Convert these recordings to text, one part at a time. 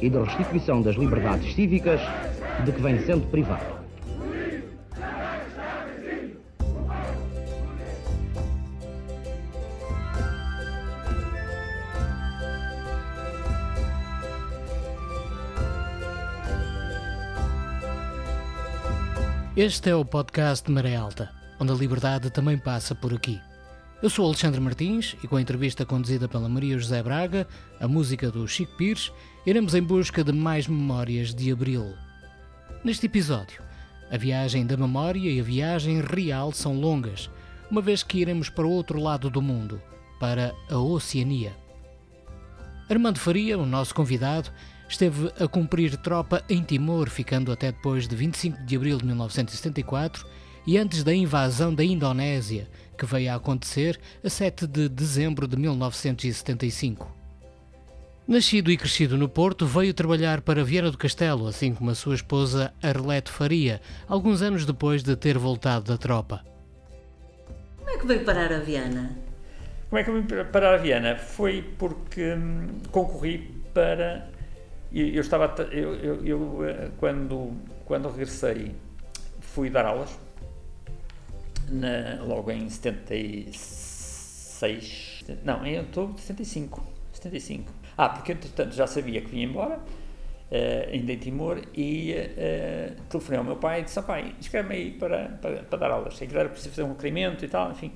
e de restituição das liberdades cívicas de que vem sendo privado. Este é o podcast de Maré Alta, onde a liberdade também passa por aqui. Eu sou Alexandre Martins e com a entrevista conduzida pela Maria José Braga, a música do Chico Pires, iremos em busca de mais memórias de Abril. Neste episódio, a viagem da memória e a viagem real são longas, uma vez que iremos para o outro lado do mundo, para a Oceania. Armando Faria, o nosso convidado, esteve a cumprir tropa em Timor, ficando até depois de 25 de abril de 1974 e antes da invasão da Indonésia, que veio a acontecer a 7 de dezembro de 1975. Nascido e crescido no Porto, veio trabalhar para Viana do Castelo, assim como a sua esposa Arlete Faria, alguns anos depois de ter voltado da tropa. Como é que veio parar a Viana? Como é que eu vim parar a Viana? Foi porque hum, concorri para eu, eu estava eu, eu, eu, eh, quando quando regressei fui dar aulas na, logo em 76 não em outubro de 75 75 ah porque entretanto já sabia que vinha embora Uh, ainda em Timor, e uh, telefonei ao meu pai e disse: pai, escreve-me aí para, para, para, dar aulas. Aquilo era preciso fazer um requerimento e tal, enfim.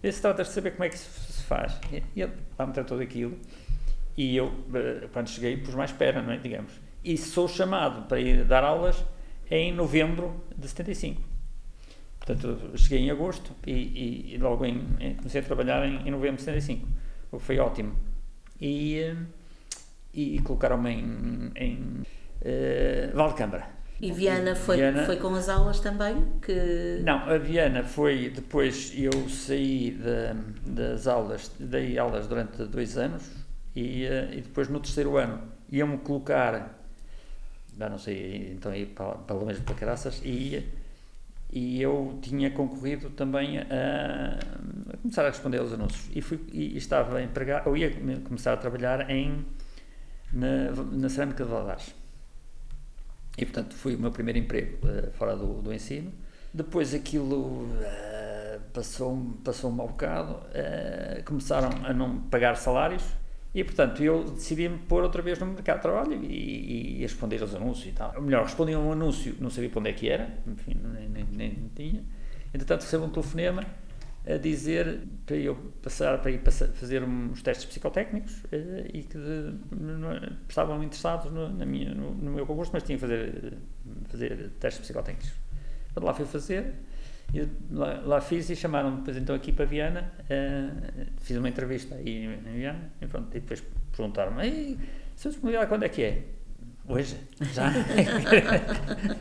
Vê se trata de saber como é que se, se faz. E ele vai meter tudo aquilo. E eu, eh, quando cheguei, pus mais espera, não é? Digamos. E sou chamado para ir dar aulas em novembro de 75. Portanto, cheguei em agosto e, e, e logo em, comecei a trabalhar em, em, novembro de 75. O que foi ótimo. E, e, e colocaram-me em, em uh, Valdecâmara. E Viana foi, Viana, foi com as aulas também? Que... Não, a Viana foi depois, eu saí de, das aulas, dei aulas durante dois anos, e, eh, e depois no terceiro ano iam-me colocar, não sei, então aí pelo menos para caraças, e, e eu tinha concorrido também a, a, começar a responder aos anúncios. E, fui, e estava empregado, eu ia começar a trabalhar em, na, na cerâmica de Valadares. E portanto foi o meu primeiro emprego uh, fora do, do ensino. Depois aquilo uh, passou-me passou um bocado, uh, começaram a não pagar salários e, portanto, eu decidi-me pôr outra vez no mercado de trabalho e, e, e responder aos anúncios e tal. Ou melhor, respondi a um anúncio, não sabia para onde é que era, enfim, nem, nem, nem tinha. Entretanto, recebo um telefonema a dizer para eu passar para ir passar, fazer uns testes psicotécnicos eh, e que no, estavam interessados no, na minha, no, no, meu concurso, mas tinha que fazer, fazer testes psicotécnicos. Lá fui fazer e lá, lá, fiz e chamaram-me depois então aqui para Viana, uh, fiz uma entrevista aí em Viana e, pronto, e depois perguntaram-me, seu disponibilidade quando é que é? Hoje, já.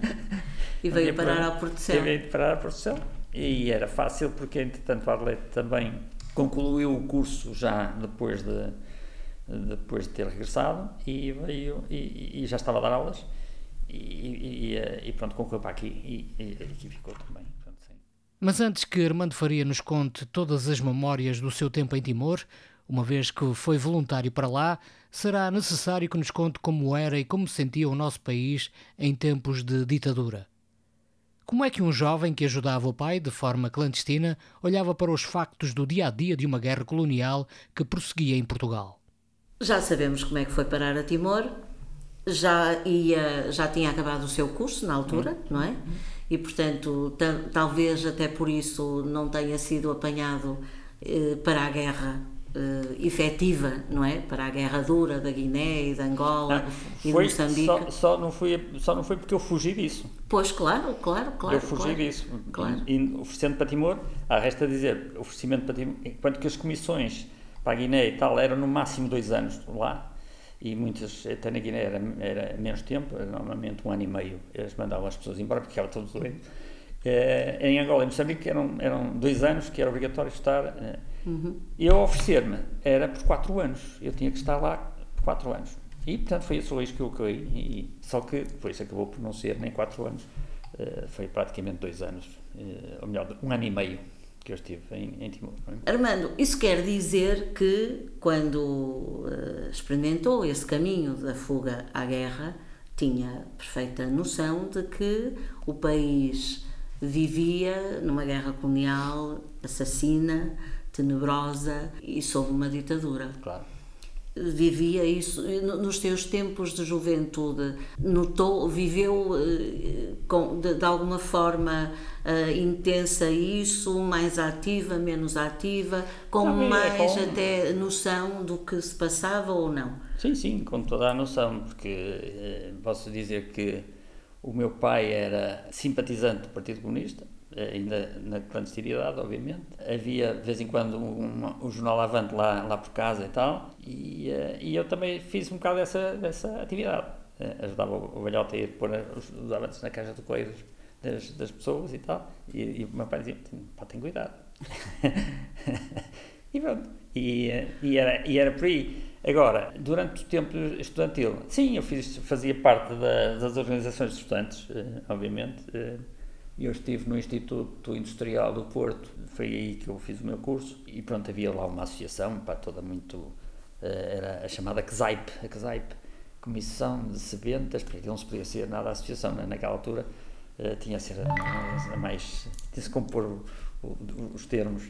e veio parar ao Porto Céu. Veio parar Porto Céu e era fácil porque entretanto a Arlete também concluiu o curso já depois de, depois de ter regressado e veio e, e já estava a dar aulas e, e, e pronto, concorreu para aqui e, e aqui ficou também. Mas antes que Armando Faria nos conte todas as memórias do seu tempo em Timor, uma vez que foi voluntário para lá, será necessário que nos conte como era e como sentia o nosso país em tempos de ditadura. Como é que um jovem que ajudava o pai de forma clandestina olhava para os factos do dia a dia de uma guerra colonial que prosseguia em Portugal? Já sabemos como é que foi parar a Timor, já, ia, já tinha acabado o seu curso na altura, uhum. não é? E, portanto, talvez até por isso não tenha sido apanhado eh, para a guerra eh, efetiva, não é? Para a guerra dura da Guiné e da Angola não, e de Moçambique. Só, só, não foi, só não foi porque eu fugi disso. Pois, claro, claro, claro. Eu fugi claro, disso. Claro. E, e oferecendo para Timor, há resta dizer, oferecimento para Timor, enquanto que as comissões para a Guiné e tal eram no máximo dois anos lá, e muitas, até na Guiné era, era menos tempo, era normalmente um ano e meio, eles mandavam as pessoas embora porque ficavam todos doentes. Uh, em Angola e Moçambique eram, eram dois anos que era obrigatório estar. Uh, uhum. Eu oferecer-me era por quatro anos, eu tinha que estar lá por quatro anos. E portanto foi esse o risco que eu caí, e, só que depois acabou por não ser nem quatro anos, uh, foi praticamente dois anos, ou melhor, um ano e meio que eu estive em, em Timor. É? Armando, isso quer dizer que quando uh, experimentou esse caminho da fuga à guerra, tinha perfeita noção de que o país vivia numa guerra colonial assassina, tenebrosa e sob uma ditadura. Claro vivia isso nos teus tempos de juventude. Notou viveu eh, com, de, de alguma forma uh, intensa isso mais ativa menos ativa com mais é com... até noção do que se passava ou não? Sim sim com toda a noção porque eh, posso dizer que o meu pai era simpatizante do Partido Comunista ainda na clandestinidade, obviamente. Havia de vez em quando um, um jornal Avante lá, lá por casa e tal, e, uh, e eu também fiz um bocado dessa, dessa atividade. Uh, ajudava o, velhote a ir pôr os, os avantes na caixa de correios das, das pessoas e tal, e, e o meu pai dizia: pá, tem cuidado. e pronto, e, e, era, e era por aí. Agora, durante o tempo estudantil, sim, eu fiz, fazia parte da, das organizações de estudantes, obviamente eu estive no Instituto Industrial do Porto, foi aí que eu fiz o meu curso, e pronto, havia lá uma associação, pá, toda muito. Eh, era a chamada CSAIP, a CSAIP, Comissão de Sebentas, porque não se podia ser nada a associação, né? naquela altura uh, tinha a ser a mais. tinha-se compor os termos.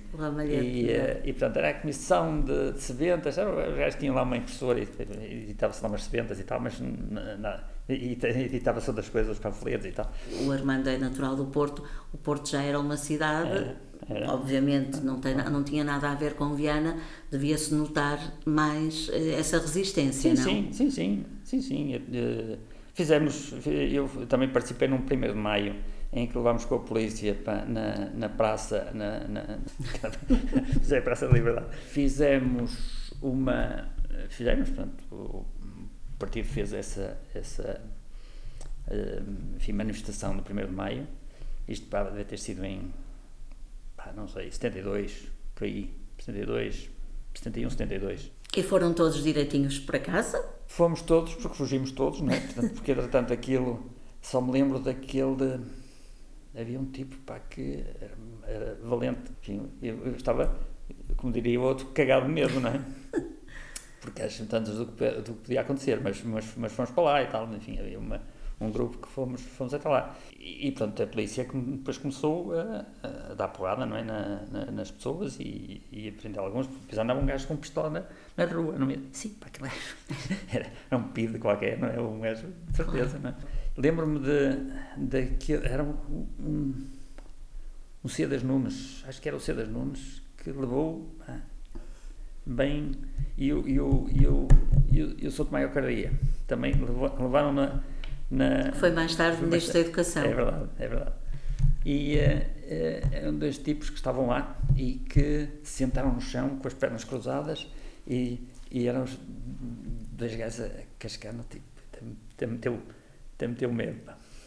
E, uh, e portanto era a comissão de, de sebentas, os gajos tinham lá uma impressora e editava-se lá umas sebentas e tal, mas na, na, e editava-se outras coisas, os panfletos e tal. O Armando é natural do Porto, o Porto já era uma cidade, era, era. obviamente não, tem, não tinha nada a ver com Viana, devia-se notar mais eh, essa resistência, sim, não? Sim, sim, sim, sim, sim. Eh, fizemos, eu também participei num 1 de Maio, em que levámos com a polícia na, na praça, na, na, na Praça da Liberdade. Fizemos uma, fizemos, portanto, o partido fez essa, essa uh, enfim, manifestação no 1 de Maio, isto pá, deve ter sido em, pá, não sei, 72, por aí, 72, 71, 72. E foram todos direitinhos para casa? Fomos todos, porque fugimos todos, não é? Portanto, porque, entretanto, aquilo, só me lembro daquele de havia um tipo pá, que era, era valente. Enfim, eu, eu, estava, como diria o outro, cagado de medo, não é? Porque às tantas do que, do que podia acontecer, mas, mas, mas fomos para lá e tal. Enfim, havia uma, um grupo que fomos, fomos até lá. E, e pronto, a polícia depois começou a, a dar porrada não é? Na, na, nas pessoas e, e a prender alguns. Depois andava um gajo com pistola na, na rua, não é? Sim, pá, aquilo era, era um pido qualquer, não é? Um gajo, de certeza, não é? Lembro-me de, de que era um, um, um Cedas Nunes, acho que era o Cedas Nunes, que levou ah, bem. E eu, sou de maior cararia. Também levaram na. na foi mais tarde no Ministro da Educação. É verdade, é verdade. E uh, uh, eram dois tipos que estavam lá e que se sentaram no chão com as pernas cruzadas e, e eram dois gajos a cascar no tipo. Meteu até meteu medo.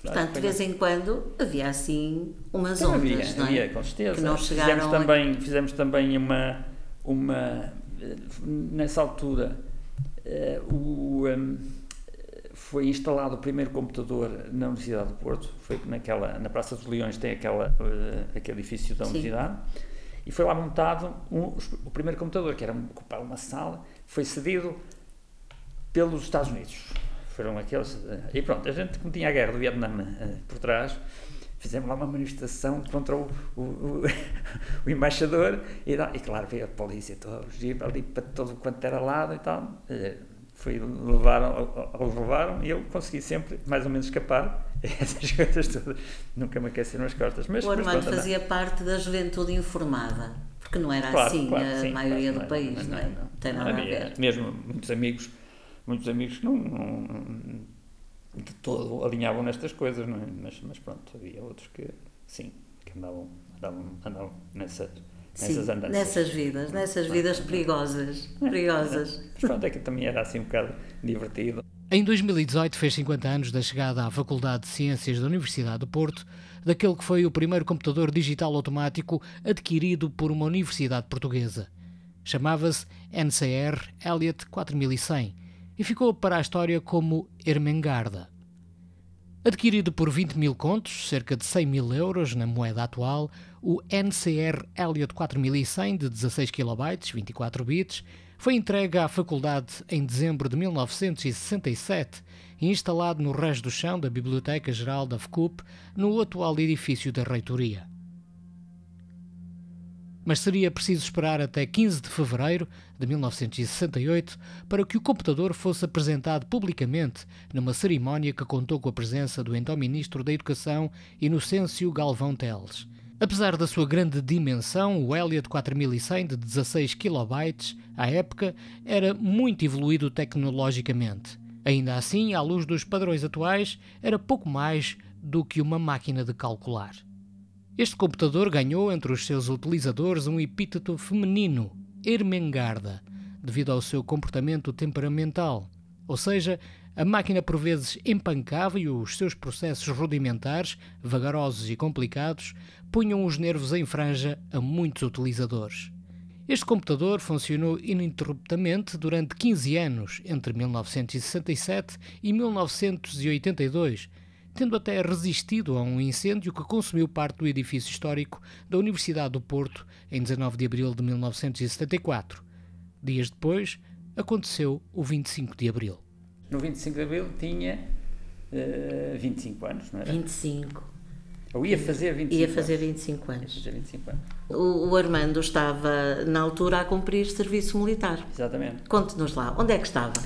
Portanto, de vez em quando havia assim umas ondas, havia, não é? Havia, com certeza. Que não chegaram fizemos, também, a... fizemos também uma, uma. Nessa altura, uh, o, um, foi instalado o primeiro computador na Universidade do Porto. Foi naquela, na Praça dos Leões, tem aquela, uh, aquele edifício da Universidade. Sim. E foi lá montado um, o primeiro computador, que era ocupar uma sala, foi cedido pelos Estados Unidos foram aqueles. Eh, e pronto, a gente, como tinha a guerra do Vietnã por trás, fizemos lá uma manifestação contra o, o, o, o embaixador e, e, claro, veio a polícia toda ali para todo quanto era lado e tal. Uh, foi, levaram, levaram e eu consegui sempre mais ou menos escapar. Essas coisas todas nunca me aqueceram as costas. Mas, o Armando fazia parte da juventude informada, porque não era claro, assim claro, a sim, maioria claro, do país, não, não, é? Não, não, tem nada a ver. Mesmo muitos amigos muitos amigos que não, não, de todo alinhavam nestas coisas, não é? Mas, mas pronto, havia outros que sim, que andavam, andavam, andavam nessas, nessas Sim, andanças. nessas vidas, nessas vidas perigosas. Perigosas. Mas pronto, é que também era assim um bocado divertido. Em 2018 fez 50 anos da chegada à Faculdade de Ciências da Universidade do Porto daquele que foi o primeiro computador digital automático adquirido por uma universidade portuguesa. Chamava-se NCR Elliott 4100 e ficou para a história como Ermengarda. Adquirido por 20 mil contos, cerca de 100 mil euros na moeda atual, o NCR Elliott 4100 de 16 KB, 24 bits, foi entregue à faculdade em dezembro de 1967 e instalado no resto do chão da Biblioteca Geral da FCUP, no atual edifício da Reitoria. Mas seria preciso esperar até 15 de fevereiro de 1968 para que o computador fosse apresentado publicamente numa cerimónia que contou com a presença do então Ministro da Educação, Inocêncio Galvão Teles. Apesar da sua grande dimensão, o Elliott 4100 de 16 KB, à época, era muito evoluído tecnologicamente. Ainda assim, à luz dos padrões atuais, era pouco mais do que uma máquina de calcular. Este computador ganhou entre os seus utilizadores um epíteto feminino, Ermengarda, devido ao seu comportamento temperamental. Ou seja, a máquina por vezes empancava e os seus processos rudimentares, vagarosos e complicados, punham os nervos em franja a muitos utilizadores. Este computador funcionou ininterruptamente durante 15 anos, entre 1967 e 1982, tendo até resistido a um incêndio que consumiu parte do edifício histórico da Universidade do Porto em 19 de abril de 1974. Dias depois, aconteceu o 25 de abril. No 25 de Abril tinha uh, 25 anos, não era? 25. Ou ia fazer 25 Ia fazer anos. 25 Ia anos. fazer 25 anos. O, o Armando estava, na altura, a cumprir serviço militar. Exatamente. Conte-nos lá, onde é que estava?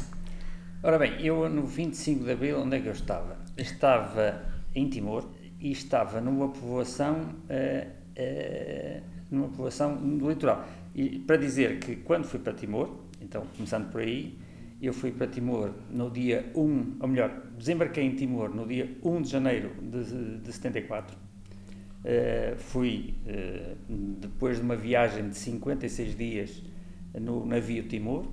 Ora bem, eu no 25 de Abril, onde é que eu estava? Estava em Timor e estava numa povoação, uh, uh, numa povoação do litoral. E para dizer que quando fui para Timor, então começando por aí, eu fui para Timor no dia 1, ou melhor, desembarquei em Timor no dia 1 de janeiro de, de 74. Uh, fui, uh, depois de uma viagem de 56 dias no navio Timor,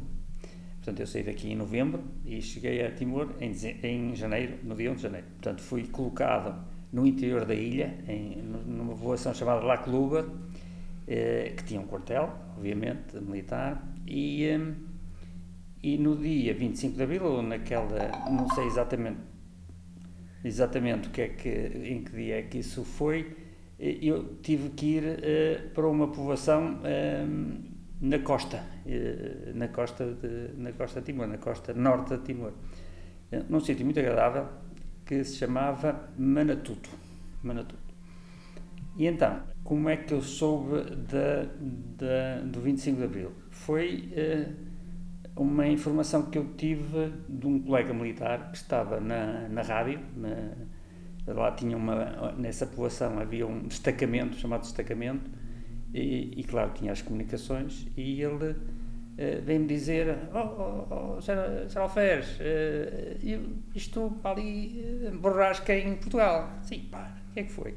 portanto eu saí daqui em novembro e cheguei a Timor em, em janeiro, no dia 1 de janeiro. Portanto fui colocado no interior da ilha, em, numa povoação chamada La Cluba, uh, que tinha um quartel, obviamente, militar, e... Um, e no dia 25 de abril, ou naquela, não sei exatamente exatamente o que é que, em que dia é que isso foi, eu tive que ir uh, para uma povoação uh, na costa, uh, na costa de, na costa de Timor, na costa norte de Timor, num sítio muito agradável que se chamava Manatuto. Manatuto. E então, como é que eu soube do 25 de abril? Foi uma informação que eu tive de um colega militar que estava na, na rádio, na, lá tinha uma, nessa povoação havia um destacamento, chamado destacamento, e, e claro, tinha as comunicações, e ele uh, veio-me dizer, oh, oh, oh Sr. Alferes, uh, isto ali uh, borrasca em Portugal. Sim, pá, o que é que foi?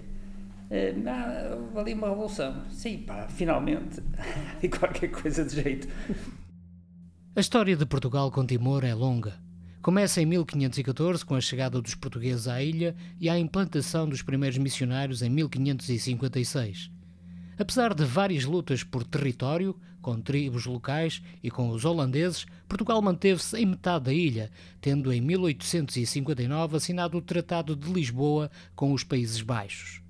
Não, ali uma revolução. Sim, pá, finalmente, e qualquer coisa de jeito. A história de Portugal com Timor é longa. Começa em 1514 com a chegada dos portugueses à ilha e a implantação dos primeiros missionários em 1556. Apesar de várias lutas por território, com tribos locais e com os holandeses, Portugal manteve-se em metade da ilha, tendo em 1859 assinado o Tratado de Lisboa com os Países Baixos.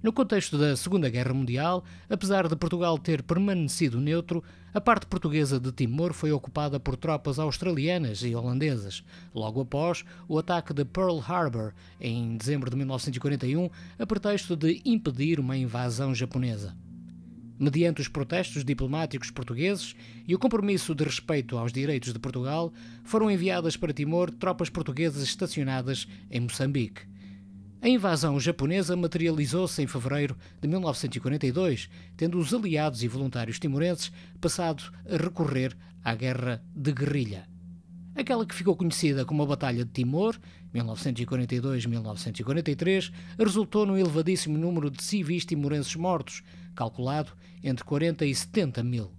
No contexto da Segunda Guerra Mundial, apesar de Portugal ter permanecido neutro, a parte portuguesa de Timor foi ocupada por tropas australianas e holandesas, logo após o ataque de Pearl Harbor em dezembro de 1941, a pretexto de impedir uma invasão japonesa. Mediante os protestos diplomáticos portugueses e o compromisso de respeito aos direitos de Portugal, foram enviadas para Timor tropas portuguesas estacionadas em Moçambique. A invasão japonesa materializou-se em fevereiro de 1942, tendo os aliados e voluntários timorenses passado a recorrer à guerra de guerrilha. Aquela que ficou conhecida como a Batalha de Timor, 1942-1943, resultou num elevadíssimo número de civis timorenses mortos, calculado entre 40 e 70 mil.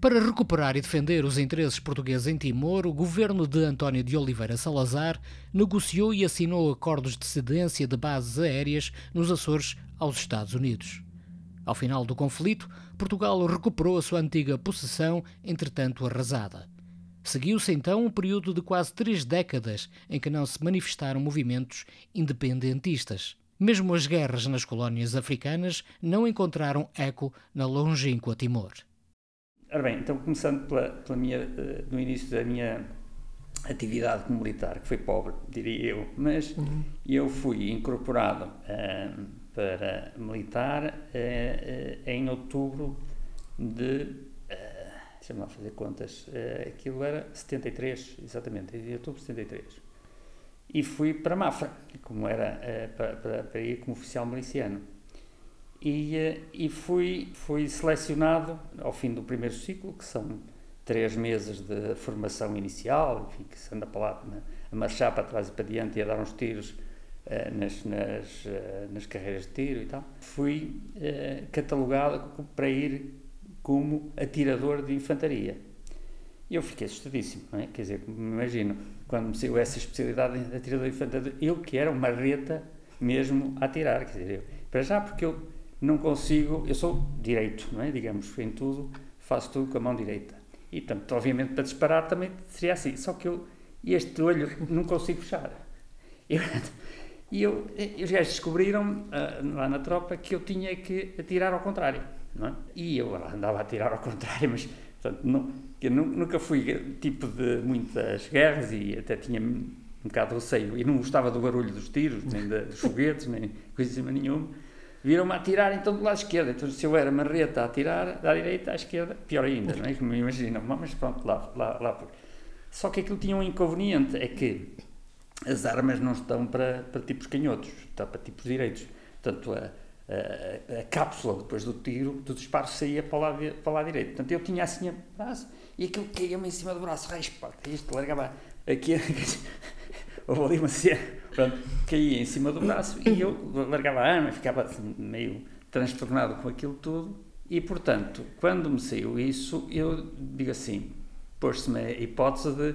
Para recuperar e defender os interesses portugueses em Timor, o governo de António de Oliveira Salazar negociou e assinou acordos de cedência de bases aéreas nos Açores aos Estados Unidos. Ao final do conflito, Portugal recuperou a sua antiga possessão, entretanto arrasada. Seguiu-se então um período de quase três décadas em que não se manifestaram movimentos independentistas. Mesmo as guerras nas colónias africanas não encontraram eco na longínqua Timor. Ora bem, então começando pela, pela minha, uh, no início da minha atividade como militar, que foi pobre, diria eu, mas uhum. eu fui incorporado uh, para militar uh, em outubro de deixa-me lá fazer contas, uh, aquilo era 73, exatamente, em outubro de 73. E fui para Mafra, como era uh, para, para, para, ir como oficial miliciano. E, uh, e fui, fui selecionado ao fim do primeiro ciclo, que são três meses de formação inicial, enfim, que se anda para lá a marchar para trás e para diante e a dar uns tiros nas, nas, nas carreiras de tiro e tal. Fui catalogado para ir como atirador de infantaria. E eu fiquei assustadíssimo, não é? Quer dizer, me imagino, quando me saiu essa especialidade de atirador de infantaria, eu que era uma reta mesmo a atirar, quer dizer, eu, para já porque eu não consigo, eu sou direito, não é? Digamos, em tudo, faço tudo com a mão direita. E, portanto, obviamente, para disparar também seria assim, só que eu, este olho não consigo fechar. e eu, os gajos descobriram, uh, lá na tropa, que eu tinha que atirar ao contrário. Não é? E eu andava a tirar ao contrário, mas portanto, não, nunca fui tipo de muitas guerras e até tinha um bocado de receio e não gostava do barulho dos tiros, nem dos foguetes, nem coisa nenhuma. Viram-me a atirar então do lado esquerdo, então se eu era marreta a atirar da direita à esquerda, pior ainda, não é? Como imaginam, mas pronto, lá, lá, lá por. Só que aquilo tinha um inconveniente, é que as armas não estão para, para tipos canhotos, estão para tipos direitos. Portanto, a, a, a, cápsula depois do tiro, do disparo, saía para o lado, para o lado direito. Portanto, eu tinha assim o braço e aquilo caía-me em cima do braço, raspa, isto largava aqui, houve ali uma cena, pronto, caía em cima do braço e eu largava a arma, ficava assim, meio transtornado com aquilo tudo. E, portanto, quando me saiu isso, eu digo assim, pôs-se-me a hipótese de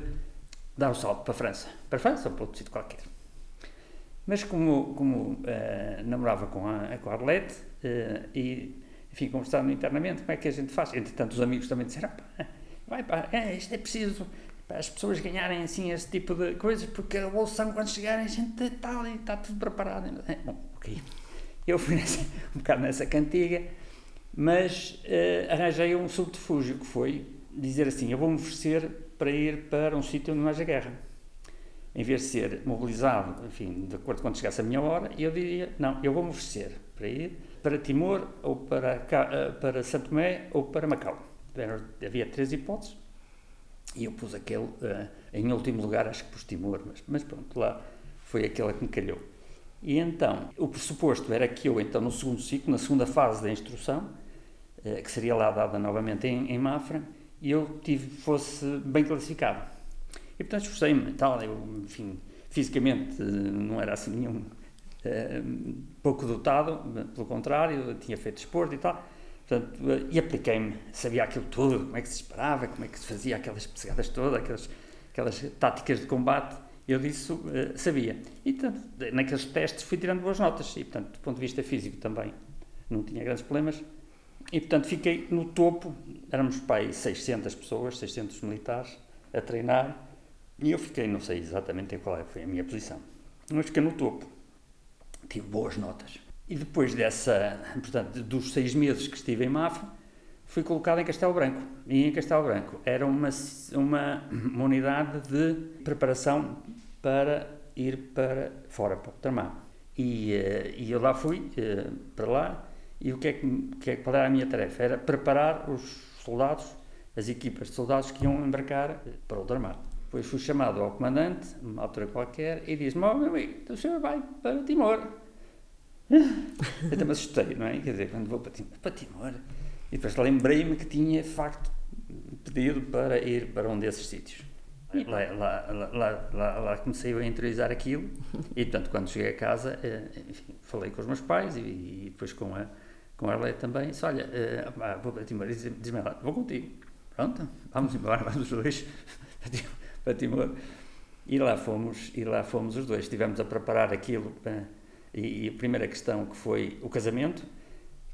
dar o um salto para a França, para a França ou para outro sítio qualquer. Mas como, como uh, namorava com a, com a Arlete uh, e, enfim, conversando internamente, como é que a gente faz? Entretanto, os amigos também disseram, vai pá, é, isto é preciso para as pessoas ganharem assim esse tipo de coisas, porque a bolsa quando chegarem a gente está ali, está tudo preparado. É, bom, ok. Eu fui nessa, um bocado nessa cantiga, mas uh, arranjei um subterfúgio que foi dizer assim, eu vou-me oferecer para ir para um sítio onde não haja guerra em vez de ser mobilizado, enfim, de acordo com quando chegasse a minha hora, eu diria, não, eu vou-me oferecer para ir para Timor, ou para, eh, para Santo Tomé, ou para Macau. Havia três hipóteses, e eu pus aquele, uh, em último lugar, acho que pus Timor, mas, mas pronto, lá foi aquela que me calhou. E então, o pressuposto era que eu, então, no segundo ciclo, na segunda fase da instrução, uh, que seria lá dada novamente em, em Mafra, eu tive, fosse bem classificado e portanto esforcei-me tal, eu, enfim, fisicamente não era assim nenhum uh, pouco dotado, pelo contrário, tinha feito esporte e tal. Portanto, uh, e apliquei-me, sabia aquilo tudo, como é que se disparava, como é que se fazia aquelas pegadas todas, aquelas, aquelas táticas de combate, eu disso sabia. E portanto, naqueles testes fui tirando boas notas e, portanto, do ponto de vista físico também não tinha grandes problemas. E, portanto, fiquei no topo, éramos pai 600 pessoas, 600 militares, a treinar, e eu fiquei, não sei exatamente qual é, foi a minha posição, mas fiquei no topo. Tive boas notas. E depois dessa, portanto, dos seis meses que estive em Mafra, fui colocado em Castelo Branco. E em Castelo Branco era uma, uma, uma unidade de preparação para ir para fora, para o Tramar. E, uh, e eu lá fui, uh, para lá, e o que é que, que é, qual era a minha tarefa? Era preparar os soldados, as equipas de soldados que iam embarcar para o Ultramar. Depois fui chamado ao comandante, numa altura qualquer, e disse-me: Oh, meu amigo, então o senhor vai para Timor. Eu também assustei, não é? Quer dizer, quando vou para Timor, para Timor. E depois lembrei-me que tinha, de facto, pedido para ir para um desses sítios. Lá, lá, lá, lá, lá comecei a interiorizar aquilo e, portanto, quando cheguei a casa, eh, enfim, falei com os meus pais e, e depois com a, com a Arlete também. Disse, olha, uh, vou para Timor. Diz-me lá, vou contigo. Pronto, vamos embora, vamos os dois para Timor. E lá fomos, e lá fomos os dois. Estivemos a preparar aquilo. Uh, e, e, a primeira questão que foi o casamento.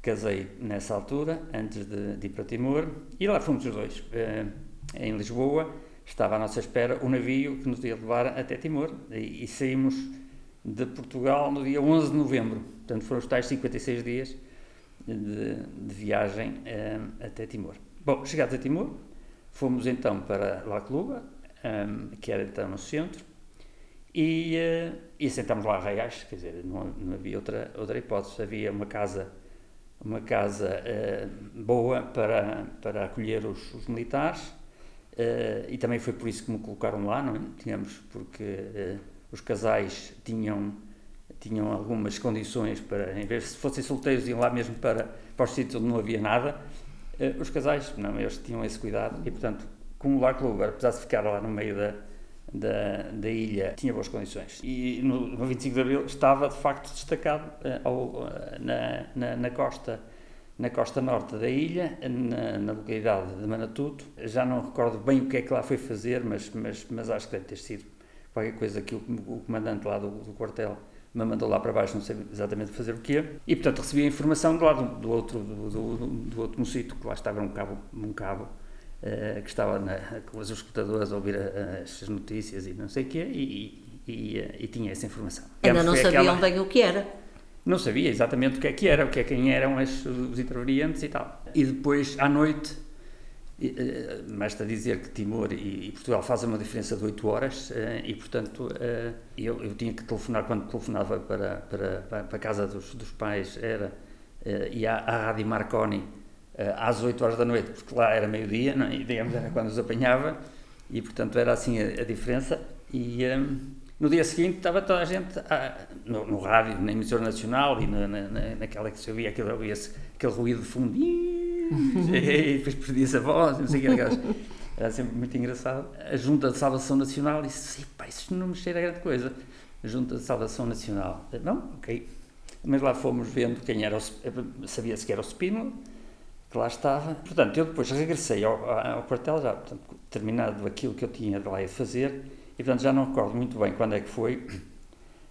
Casei nessa altura, antes de, de ir para Timor. E lá fomos os dois. Uh, em Lisboa estava à nossa espera o navio que nos ia levar até Timor e, e saímos de Portugal no dia 11 de novembro. Portanto, foram os tais 56 dias de, de viagem um, até Timor. Bom, chegados a Timor, fomos então para La Cluba, um, que era então no centro, e, uh, e sentámos lá a reais, quer dizer, não, não, havia outra, outra hipótese, havia uma casa uma casa uh, boa para, para acolher os, os militares, Uh, e também foi por isso que me colocaram lá, não é? Tínhamos, porque uh, os casais tinham, tinham algumas condições para, em vez se fossem solteiros, iam lá mesmo para, para os sítios onde não havia nada. Os casais, não, eles tinham esse cuidado e, portanto, como o Lar Clube, apesar de ficar lá no meio da, da, da ilha, tinha boas condições. E no, no 25 de Abril estava, de facto, destacado ao, na, na, na costa na costa norte da ilha, na, na, localidade de Manatuto. Já não recordo bem o que é que lá foi fazer, mas, mas, mas acho que deve ter sido qualquer coisa que o, o comandante lá do, do, quartel me mandou lá para baixo, não sei exatamente fazer o quê. E, portanto, recebi a informação do lado do outro, do, do, do outro mocito, que lá estava um cabo, um cabo uh, que estava na, com os escutadores a ouvir a, as notícias e não sei o quê, e, e, e, e tinha essa informação. Ainda não sabiam aquela... bem o que era não sabia exatamente o que é que era, o que é quem eram as, os intervenientes e tal. E depois, à noite, basta eh, dizer que Timor e, Portugal fazem uma diferença de 8 horas eh, e, portanto, eh, eu, eu tinha que telefonar, quando telefonava para, para, para a casa dos, dos pais, era, ia à, Rádio Marconi às 8 horas da noite, porque lá era meio-dia, é? e digamos, era quando os apanhava, e, portanto, era assim a, a diferença. E, no dia seguinte estava toda a gente a, no, no, rádio, na emissora nacional e na, na, naquela que se ouvia aquele, aquele ruído de fundo e depois perdia-se a voz, não sei o que era, era sempre muito engraçado. A Junta de Salvação Nacional disse: pá, isso não me cheira a grande coisa. A Junta de Salvação Nacional, não, ok. Mas lá fomos vendo quem era, sabia-se que era o Spínola, que lá estava. Portanto, eu depois regressei ao, ao quartel, já portanto, terminado aquilo que eu tinha de lá de fazer e portanto já não recordo muito bem quando é que foi.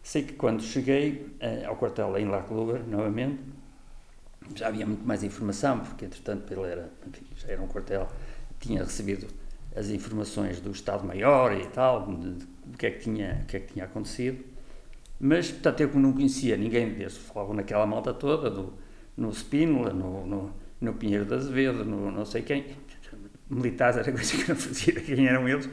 Sei que quando cheguei uh, ao quartel em La Cluber, novamente, já havia muito mais informação, porque entretanto ele era, enfim, já era um quartel, tinha recebido as informações do Estado-Maior e tal, do que é que tinha, que é que tinha acontecido. Mas, portanto, eu não conhecia ninguém deles, falavam naquela malta toda, do, no Spínola, no, no, no Pinheiro da Azevedo, no não sei quem. Militares era coisa que eu não fazia quem eram eles.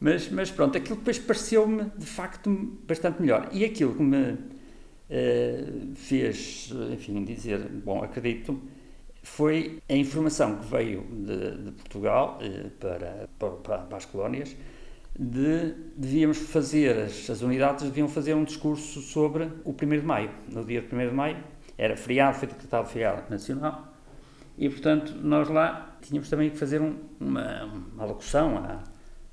Mas, mas pronto, aquilo depois pareceu-me de facto bastante melhor. E aquilo que me uh, fez, enfim, dizer, bom, acredito, foi a informação que veio de, de Portugal uh, para, para, para, as colónias de devíamos fazer, as, as unidades deviam fazer um discurso sobre o 1 de Maio. No dia 1 de Maio era feriado, foi decretado feriado nacional e, portanto, nós lá tínhamos também que fazer um, uma, uma alocução à,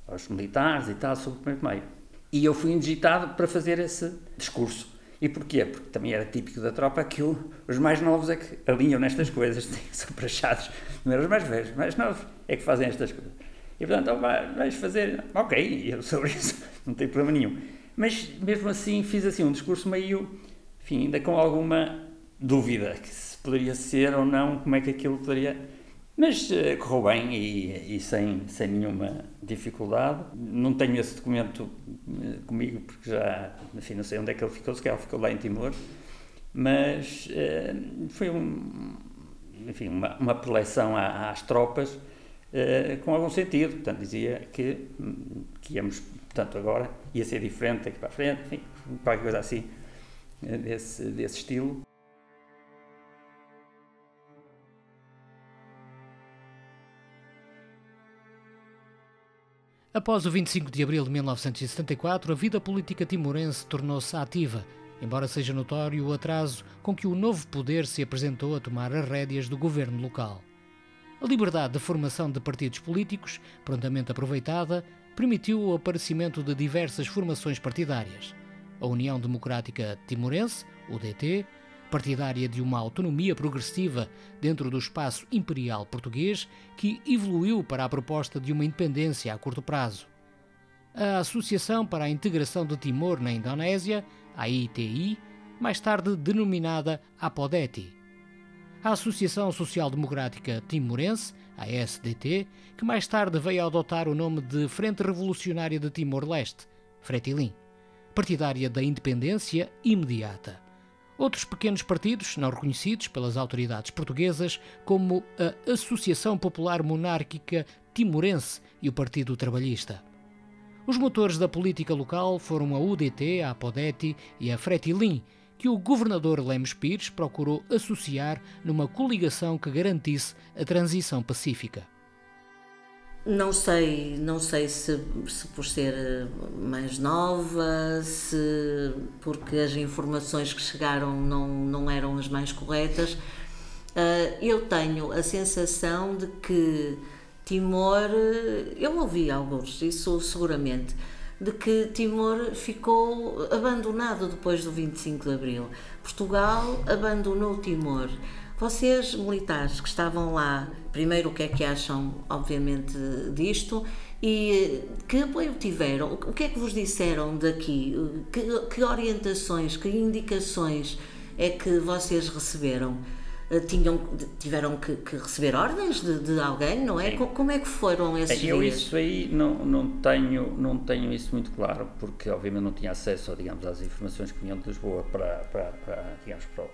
aos militares e tal, sobre o 1 de Maio. E eu fui indigitado para fazer esse discurso. E porquê? Porque também era típico da tropa que os mais novos é que alinham nestas coisas, são praxados, não eram os mais velhos, os mais novos é que fazem estas coisas. E portanto, oh, vais fazer, ok, eu sobre isso não tenho problema nenhum. Mas mesmo assim fiz assim um discurso meio, enfim, ainda com alguma dúvida, que poderia ser ou não, como é que aquilo poderia mas uh, correu bem e, e, sem, sem nenhuma dificuldade. Não tenho esse documento uh, comigo porque já, enfim, não sei onde é que ele ficou, se calhar ficou lá em Timor, mas uh, foi um, enfim, uma, uma preleção às tropas com algum sentido. Portanto, dizia que, que íamos, portanto, agora ia ser diferente daqui para a frente, enfim, qualquer coisa assim, desse, desse estilo. Após o 25 de abril de 1974, a vida política timorense tornou-se ativa, embora seja notório o atraso com que o novo poder se apresentou a tomar as rédeas do governo local. A liberdade de formação de partidos políticos, prontamente aproveitada, permitiu o aparecimento de diversas formações partidárias. A União Democrática Timorense, UDT, partidária de uma autonomia progressiva dentro do espaço imperial português, que evoluiu para a proposta de uma independência a curto prazo. A Associação para a Integração de Timor na Indonésia, a ITI, mais tarde denominada APODETI. A Associação Social Democrática Timorense, a SDT, que mais tarde veio a adotar o nome de Frente Revolucionária de Timor-Leste, Fretilin, partidária da independência imediata. Outros pequenos partidos, não reconhecidos pelas autoridades portuguesas, como a Associação Popular Monárquica Timorense e o Partido Trabalhista. Os motores da política local foram a UDT, a Apodeti e a Fretilin, que o governador Lemos Pires procurou associar numa coligação que garantisse a transição pacífica. Não sei, não sei se, se por ser eh, mais nova, se porque as informações que chegaram não, não eram as mais corretas. Eh, eu tenho a sensação de que Timor, eh, eu ouvi alguns, isso seguramente, de que Timor ficou abandonado depois do 25 de Abril. Portugal abandonou Timor. Vocês, militares que estavam lá, primeiro o que é que acham, obviamente, disto e que apoio tiveram? O que é que vos disseram daqui? Que, que orientações, que indicações é que vocês receberam? Eh, tinham, tiveram que, que receber ordens de, de, alguém, não é? Sim. Como é que foram esses eu dias? isso aí não, não, tenho, não tenho isso muito claro, porque obviamente não tinha acesso, digamos, às informações que vinham de Lisboa para, para, para digamos, para o,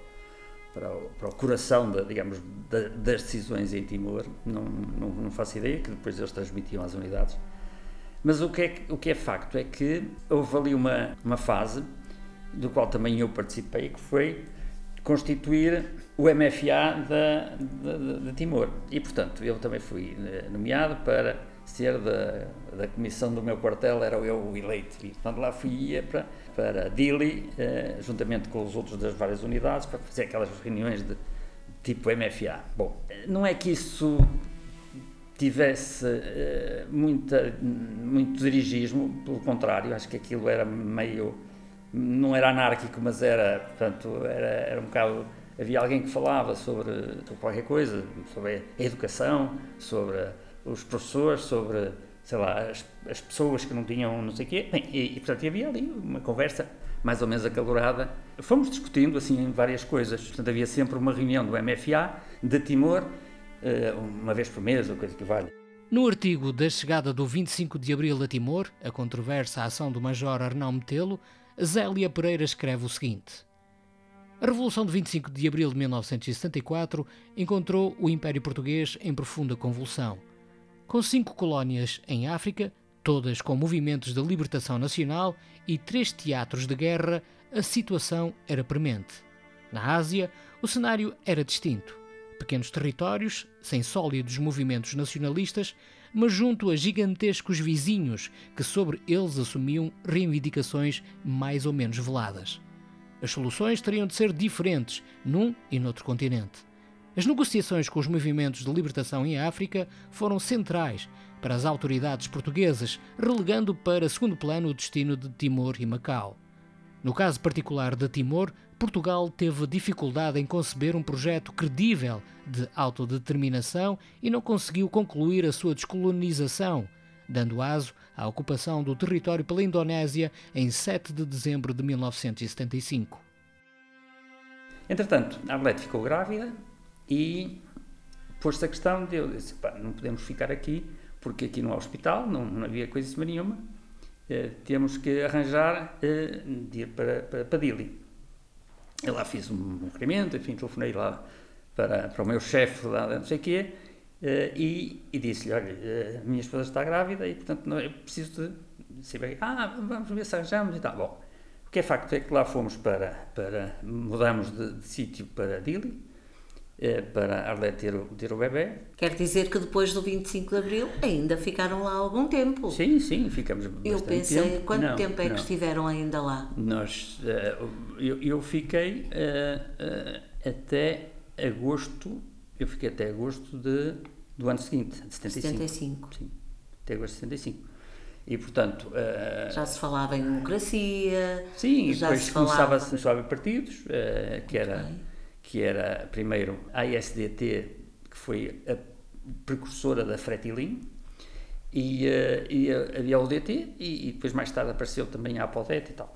para o, para o coração, da, digamos, da, das decisões em Timor, não, não, não faço ideia, que depois eles transmitiam às unidades. Mas o que é, o que é facto é que houve ali uma, uma fase, do qual também eu participei, que foi constituir o MFA de, de, Timor. E, portanto, eu também fui eh, nomeado para ser da, da comissão do meu quartel, era eu o eleito. E, portanto, lá fui para, para Dili, eh, juntamente com os outros das várias unidades, para fazer aquelas reuniões de tipo MFA. Bom, não é que isso tivesse eh, muita, muito dirigismo, pelo contrário, acho que aquilo era meio não era anárquico, mas era, portanto, era, era um bocado. Havia alguém que falava sobre, sobre qualquer coisa, sobre a educação, sobre os professores, sobre, sei lá, as, as pessoas que não tinham não sei o quê. Bem, e, e, portanto, havia ali uma conversa mais ou menos acalorada. Fomos discutindo, assim, várias coisas. Portanto, havia sempre uma reunião do MFA, de Timor, eh, uma vez por mês, ou coisa que vale. No artigo da chegada do 25 de Abril a Timor, a controversa ação do Major Arnão Metelo, Zélia Pereira escreve o seguinte: A Revolução de 25 de abril de 1974 encontrou o Império Português em profunda convulsão. Com cinco colónias em África, todas com movimentos de libertação nacional e três teatros de guerra, a situação era premente. Na Ásia, o cenário era distinto. Pequenos territórios, sem sólidos movimentos nacionalistas, mas junto a gigantescos vizinhos que sobre eles assumiam reivindicações mais ou menos veladas. As soluções teriam de ser diferentes num e noutro continente. As negociações com os movimentos de libertação em África foram centrais para as autoridades portuguesas, relegando para segundo plano o destino de Timor e Macau. No caso particular de Timor, Portugal teve dificuldade em conceber um projeto credível de autodeterminação e não conseguiu concluir a sua descolonização, dando aso à ocupação do território pela Indonésia em 7 de dezembro de 1975. Entretanto, a Arlete ficou grávida e pôs-se a questão de eu disse, não podemos ficar aqui porque aqui no hospital não, não havia coisa nenhuma eh, temos que arranjar eh, de ir para, para, Dili. Eu lá fiz um requerimento, enfim, telefonei lá para, para o meu chefe lá, não sei o quê, eh, e, e disse-lhe, olha, a minha esposa está grávida e, portanto, não, eu preciso de saber, ah, vamos ver se arranjamos e tal. Bom, o que é facto é que lá fomos para, para mudamos de, de sítio para Dili, para Arlete ter, ter o bebê. Quer dizer que depois do 25 de Abril ainda ficaram lá algum tempo? Sim, sim, ficamos bastante Eu pensei, tempo. quanto não, tempo é não. que estiveram ainda lá? Nós, eh, eu, eu fiquei eh, eh, até agosto, eu fiquei até agosto de, do ano seguinte, de 75. 75. Sim, até agosto de 75. E, portanto... Uh, já se falava em democracia... Sim, já depois se começava, falava... começava a haver partidos, uh, que, era, okay. Que era primeiro a ISDT, que foi a precursora da Fretilin, e, uh, e havia o DT, e, e, depois mais tarde apareceu também a Apodet e tal.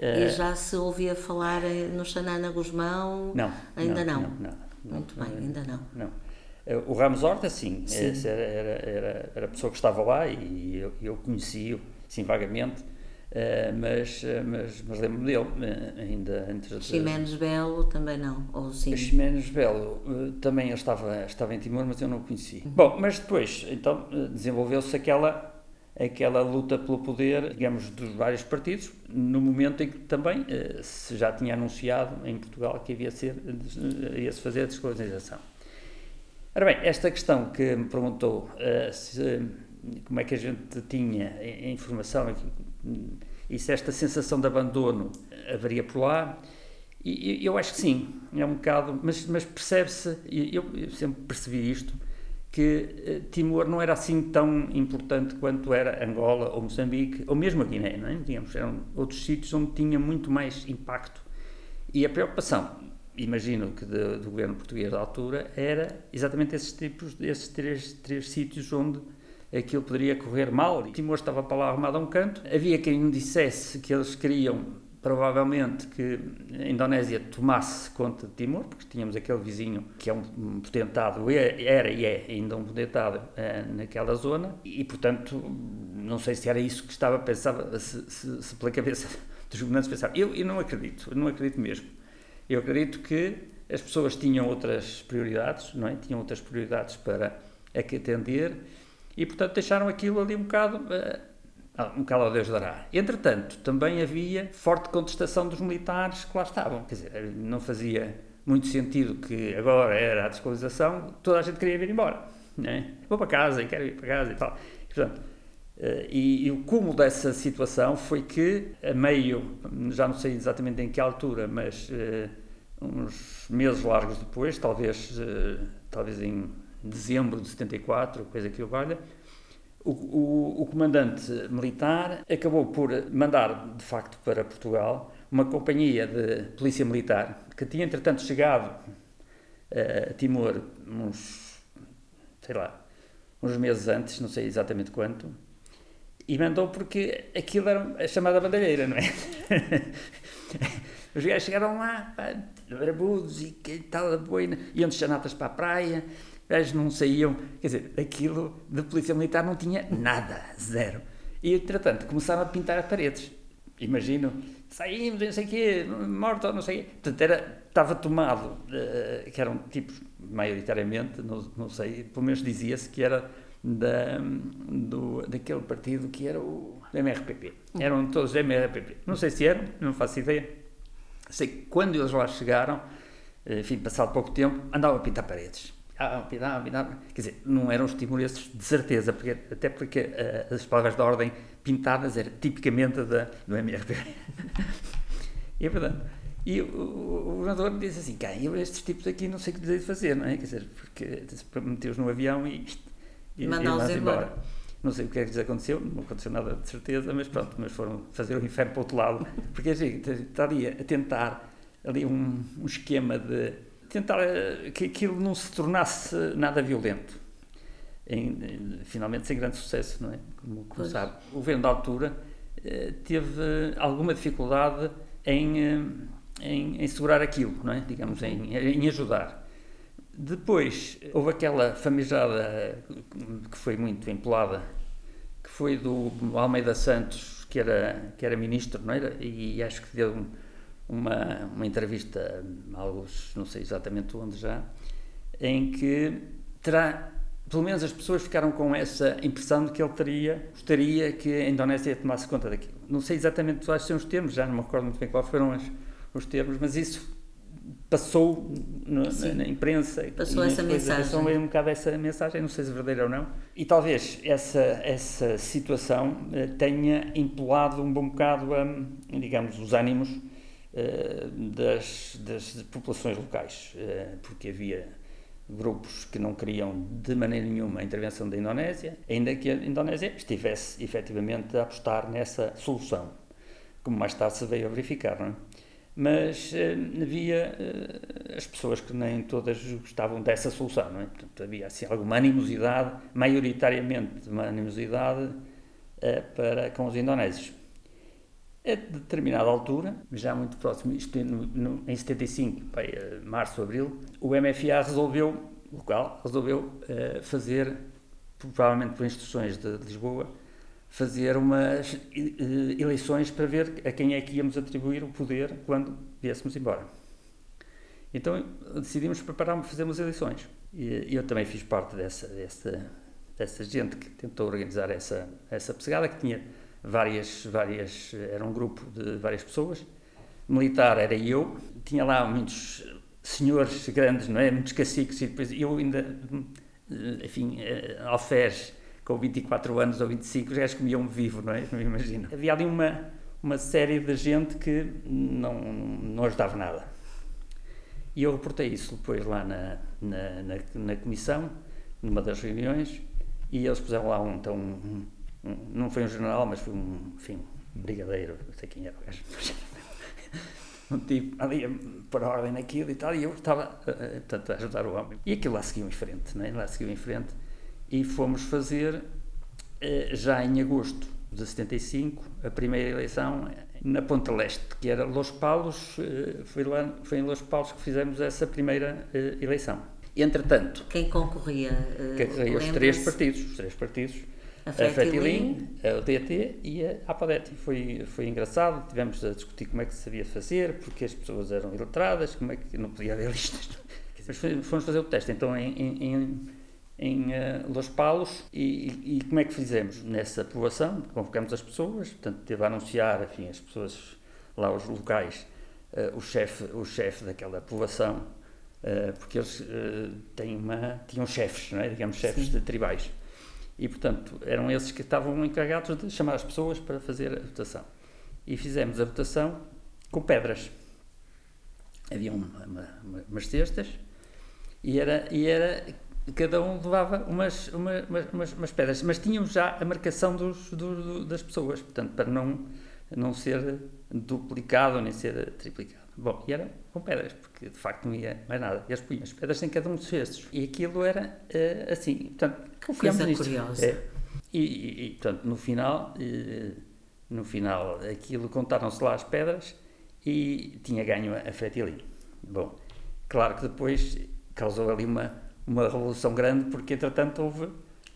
e já se ouvia falar no Xanana Guzmão? Não. Ainda não? não. não, não Muito bem, ainda não. Não. O Ramos Horta, sim, sim. Era, era, era, era, a pessoa que estava lá e eu, eu conheci-o, sim, vagamente, uh, mas, mas, mas lembro-me dele, uh, ainda antes de... Ximenes Belo também não, ou sim? Ximenes Belo uh, também estava, estava em Timor, mas eu não o conheci. Uhum. Bom, mas depois, então, desenvolveu-se aquela aquela luta pelo poder, digamos, dos vários partidos, no momento em que também se já tinha anunciado em Portugal que havia ser, ia-se fazer a descolonização. Ora bem, esta questão que me perguntou uh, se, como é que a gente tinha informação e se esta sensação de abandono haveria por lá, e, eu acho que sim, é um bocado, mas, mas percebe-se, eu, eu, sempre percebi isto, que uh, Timor não era assim tão importante quanto era Angola ou Moçambique, ou mesmo a Guiné, não é? Digamos, eram outros sítios onde tinha muito mais impacto. E a preocupação imagino que de, do governo português da altura, era exatamente esses tipos, esses três, três sítios onde aquilo poderia correr mal. E Timor estava para lá arrumado a um canto. Havia quem me dissesse que eles queriam, provavelmente, que a Indonésia tomasse conta de Timor, porque tínhamos aquele vizinho que é um potentado, era e é ainda um potentado é, naquela zona, e portanto, não sei se era isso que estava pensava, se, se, se pela cabeça dos governantes pensavam. Eu, eu não acredito, eu não acredito mesmo. Eu acredito que as pessoas tinham outras prioridades, não é? Tinham outras prioridades para a que atender e, portanto, deixaram aquilo ali um bocado, uh, um bocado ao Deus dará. Entretanto, também havia forte contestação dos militares que lá estavam. Quer dizer, não fazia muito sentido que agora era a descolonização, toda a gente queria vir embora. Não é? Vou para casa e quero ir para casa e tal. E, portanto, Uh, e, e, o cúmulo dessa situação foi que, a meio, já não sei exatamente em que altura, mas uh, uns meses largos depois, talvez, uh, talvez em dezembro de 74, coisa que o valha, o, o, o, comandante militar acabou por mandar, de facto, para Portugal uma companhia de polícia militar que tinha, entretanto, chegado a Timor uns, sei lá, uns meses antes, não sei exatamente quanto, e mandou porque aquilo era a chamada bandalheira, não é? Os gajos chegaram lá, pá, barbudos e tal, boina, iam de chanatas para a praia, gajos não saíam, quer dizer, aquilo de polícia militar não tinha nada, zero. E, entretanto, começaram a pintar as paredes. Imagino, saímos, não sei o quê, morto, não sei o quê. Portanto, era, estava tomado, uh, que eram tipos, maioritariamente, não, não sei, pelo menos dizia-se que era da, do, daquele partido que era o MRPP. Eram todos MRPP. Não sei se eram, não faço ideia. Sei que quando eles lá chegaram, enfim, passado pouco tempo, andavam a pintar paredes. Ah, pintar. Quer dizer, não eram os timorenses de certeza, porque, até porque uh, as palavras da ordem pintadas eram tipicamente da, do e é verdade. E o, o, o governador me disse assim: cá, eu estes tipos aqui não sei o que dizer de fazer, não é? Quer dizer, porque meteu-os no avião e e mandá-los embora. embora. Não sei o que é que lhes aconteceu, não aconteceu nada de certeza, mas pronto, mas foram fazer o inferno para o outro lado, porque assim, está ali a tentar ali um, um esquema de tentar eh, que aquilo não se tornasse nada violento. Em, finalmente sem grande sucesso, não é? Como, como sabe. O governo da altura eh, teve alguma dificuldade em, eh, em, em, segurar aquilo, não é? Digamos, em, em ajudar. Depois houve aquela famigerada que foi muito empolada, que foi do Almeida Santos, que era, que era ministro, não era? E acho que deu uma, uma entrevista, alguns, não sei exatamente onde já, em que terá, pelo menos as pessoas ficaram com essa impressão de que ele teria, gostaria que a Indonésia tomasse conta daquilo. Não sei exatamente quais são os termos, já não me recordo muito bem quais foram os, os termos, mas isso passou no, na, na, imprensa. Passou essa mensagem. Passou um bocado essa mensagem, não sei se é verdadeira ou não. E talvez essa, essa situação eh, tenha empolado um bom bocado, a, digamos, os ânimos das, das populações locais, uh, porque havia grupos que não queriam de maneira nenhuma a intervenção da Indonésia, ainda que a Indonésia estivesse efetivamente a apostar nessa solução, como mais tarde se veio a verificar. Não é? Mas eh, havia eh, as pessoas que nem todas gostavam dessa solução, não é? Portanto, havia assim, alguma animosidade, maioritariamente uma animosidade eh, para, com os indonésios. A determinada altura, já muito próximo, isto no, no, em 75, bem, março, abril, o MFA resolveu, local, resolveu uh, fazer, provavelmente por instruções de, Lisboa, fazer umas uh, eleições para ver a quem é que íamos atribuir o poder quando viéssemos embora. Então decidimos preparar para fazer umas eleições. E eu também fiz parte dessa, dessa, dessa gente que tentou organizar essa, essa que tinha várias, várias, era um grupo de várias pessoas. Militar era eu, tinha lá muitos senhores grandes, não é? Muitos caciques e depois eu ainda, enfim, eh, alferes com 24 anos ou 25, os gajos comiam-me vivo, não é? Não me imagino. Havia ali uma, uma série de gente que não, não ajudava nada. E eu reportei isso depois lá na, na, na, na comissão, numa das reuniões, e eles puseram lá um, então, um, não foi um general, mas foi um, enfim, um brigadeiro, não sei quem era o gajo. um tipo ali a pôr ordem naquilo e tal, e eu estava uh, portanto, a ajudar o homem. E aquilo lá seguiu em frente, né? lá seguiu em frente, e fomos fazer, uh, já em agosto de 75, a primeira eleição na Ponta Leste, que era Los Palos, foi, lá, foi em Los Palos que fizemos essa primeira eleição. Entretanto... Quem concorria? Uh, os três partidos, os três partidos a Fretilin, a DT e a Apadete. Foi, foi engraçado, tivemos a discutir como é que se sabia fazer, porque as pessoas eram iletradas, como é que não podia haver listas. Mas fomos fazer o teste então em, em, em, em uh, Los Palos e, e, como é que fizemos? Nessa aprovação, convocamos as pessoas, portanto teve a anunciar, enfim, as pessoas lá, os locais, uh, o chefe o chef daquela aprovação, uh, porque eles têm uma, tinham chefes, não é? digamos, chefes Sim. de tribais. E, portanto, eram esses que estavam encarregados de chamar as pessoas para fazer a votação. E fizemos a votação com pedras. Havia uma, uma, umas cestas e era, e era cada um levava umas, uma, umas, umas, pedras, mas tinham já a marcação dos, do, das pessoas, portanto, para não, não ser duplicado nem ser triplicado. Bom, e era com pedras, porque de facto não ia mais nada. Eles punham as pedras em cada um dos cestos. E aquilo era uh, assim. Portanto, confiamos Coisa nisto. curiosa. É. E, e, portanto, no final, uh, no final, aquilo contaram-se lá as pedras e tinha ganho a Fetilin. Bom, claro que depois causou ali uma, uma revolução grande, porque entretanto houve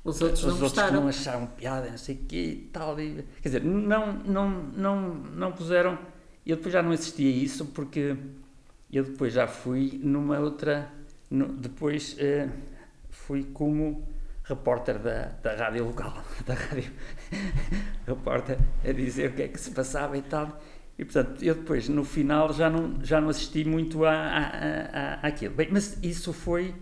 os outros, os não, outros que não acharam piada, não sei o quê e tal. E, quer dizer, não, não, não, não puseram eu depois já não assistia a isso porque eu depois já fui numa outra. No, depois uh, fui como repórter da, da rádio local, da rádio repórter a dizer o que é que se passava e tal. E portanto, eu depois no final já não, já não assisti muito a, a, a, aquilo. Bem, mas isso foi,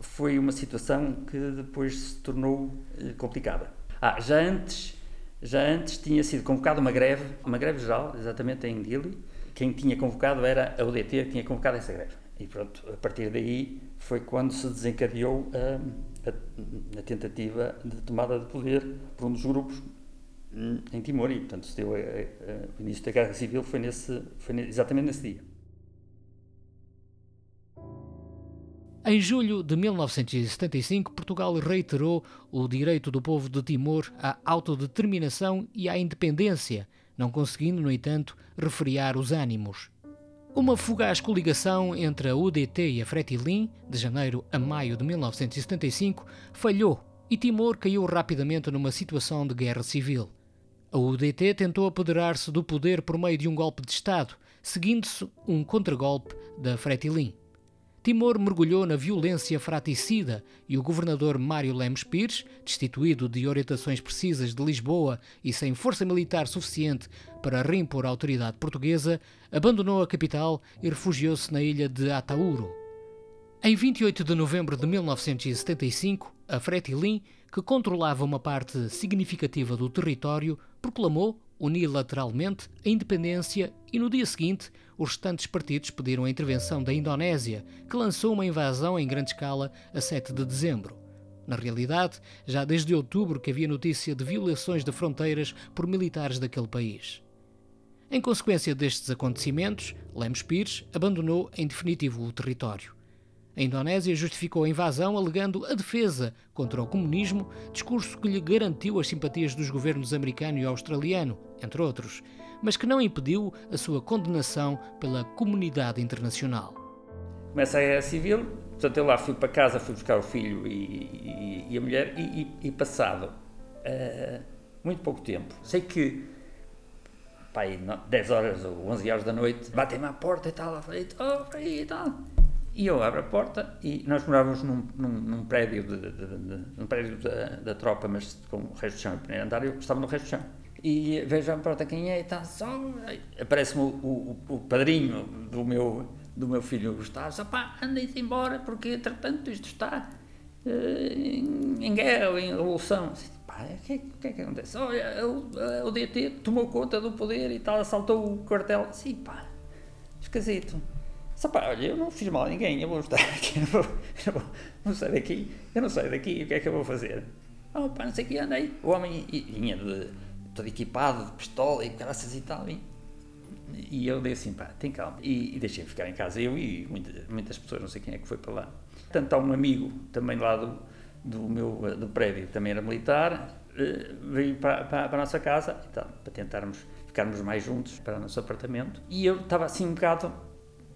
foi uma situação que depois se tornou uh, complicada. Ah, já antes já antes tinha sido convocada uma greve, uma greve geral, exatamente em Dili. Quem tinha convocado era a UDT que tinha convocado essa greve. E pronto, a partir daí foi quando se desencadeou a, a, a tentativa de tomada de poder por um dos grupos em Timor. E, portanto, se deu a, o início da Guerra Civil foi, nesse, foi exatamente nesse dia. Em julho de 1975, Portugal reiterou o direito do povo de Timor à autodeterminação e à independência, não conseguindo, no entanto, refriar os ânimos. Uma fugaz coligação entre a UDT e a Fretilin, de janeiro a maio de 1975, falhou e Timor caiu rapidamente numa situação de guerra civil. A UDT tentou apoderar-se do poder por meio de um golpe de Estado, seguindo-se um contragolpe da Fretilin. Timor mergulhou na violência fraticida e o governador Mário Lemos Pires, destituído de orientações precisas de Lisboa e sem força militar suficiente para reimpor a autoridade portuguesa, abandonou a capital e refugiou-se na ilha de Atauro. Em 28 de novembro de 1975, a Fretilin, que controlava uma parte significativa do território, proclamou unilateralmente a independência e no dia seguinte os restantes partidos pediram a intervenção da Indonésia, que lançou uma invasão em grande escala a 7 de dezembro. Na realidade, já desde outubro que havia notícia de violações de fronteiras por militares daquele país. Em consequência destes acontecimentos, Lemos Pires abandonou em definitivo o território. A Indonésia justificou a invasão alegando a defesa contra o comunismo, discurso que lhe garantiu as simpatias dos governos americano e australiano, entre outros, mas que não impediu a sua condenação pela comunidade internacional. Começa a guerra civil, portanto eu lá fui para casa, fui buscar o filho e, e, e a mulher, e, e, e passado uh, muito pouco tempo, sei que pai, 10 horas ou 11 horas da noite, batem-me à porta e tal, falei, oh, e tal. E eu abro a porta e nós morávamos num, num, num prédio, de, de, de, prédio da, da, tropa, mas com o resto do chão, primeiro andar, eu estava no resto do chão. E vejo à porta quem é e está só. Aparece-me o, o, o, padrinho do meu, do meu filho Gustavo, só pá, andem-se embora, porque entretanto isto está uh, em, guerra, em revolução. O que, que, é que acontece? Olha, o, o DT tomou conta do poder e tal, assaltou o quartel. Sim, pá, esquisito. Só pá, olha, eu não fiz mal a ninguém, eu vou estar aqui, eu vou, eu vou, não saio daqui, eu não saio daqui, o que é que eu vou fazer? Oh, pá, não sei o que, andei. O homem vinha de, todo equipado, de pistola e graças e tal. E, e eu dei assim, pá, tem calma. E, e deixei ficar em casa, eu e muitas, muitas pessoas, não sei quem é que foi para lá. Portanto, há um amigo também lá do, do meu do prédio, também era militar, eh, veio para, para, para a nossa casa e tal, para tentarmos ficarmos mais juntos para o nosso apartamento. E eu estava assim um bocado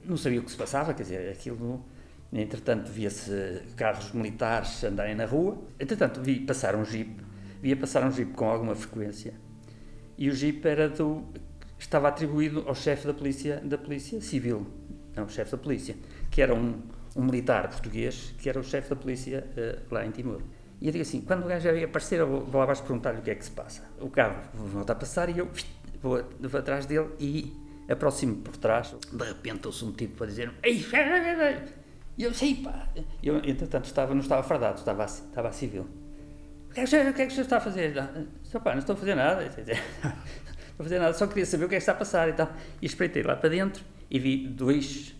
não sabia o que se passava, quer dizer, aquilo. Entretanto, via-se carros militares andarem na rua. Entretanto, vi passar um jeep, via passar um jeep com alguma frequência. E o jeep era do. estava atribuído ao chefe da polícia, da polícia civil, não, chefe da polícia, que era um, um militar português, que era o chefe da polícia uh, lá em Timor. E eu digo assim: quando o gajo ia aparecer, eu vou, lá abaixo perguntar-lhe o que é que se passa. O carro volta a passar e eu vou, vou atrás dele e aproximo por trás, de repente ouço um tipo a dizer Ei, e eu sei, pá. Eu, entretanto, estava, não estava fardado, estava, estava a civil. O que, é que, o que é que o senhor está a fazer? Só, pá, não estou a fazer nada. Não estou a fazer nada, só queria saber o que é que está a passar e tal. E espreitei lá para dentro e vi dois,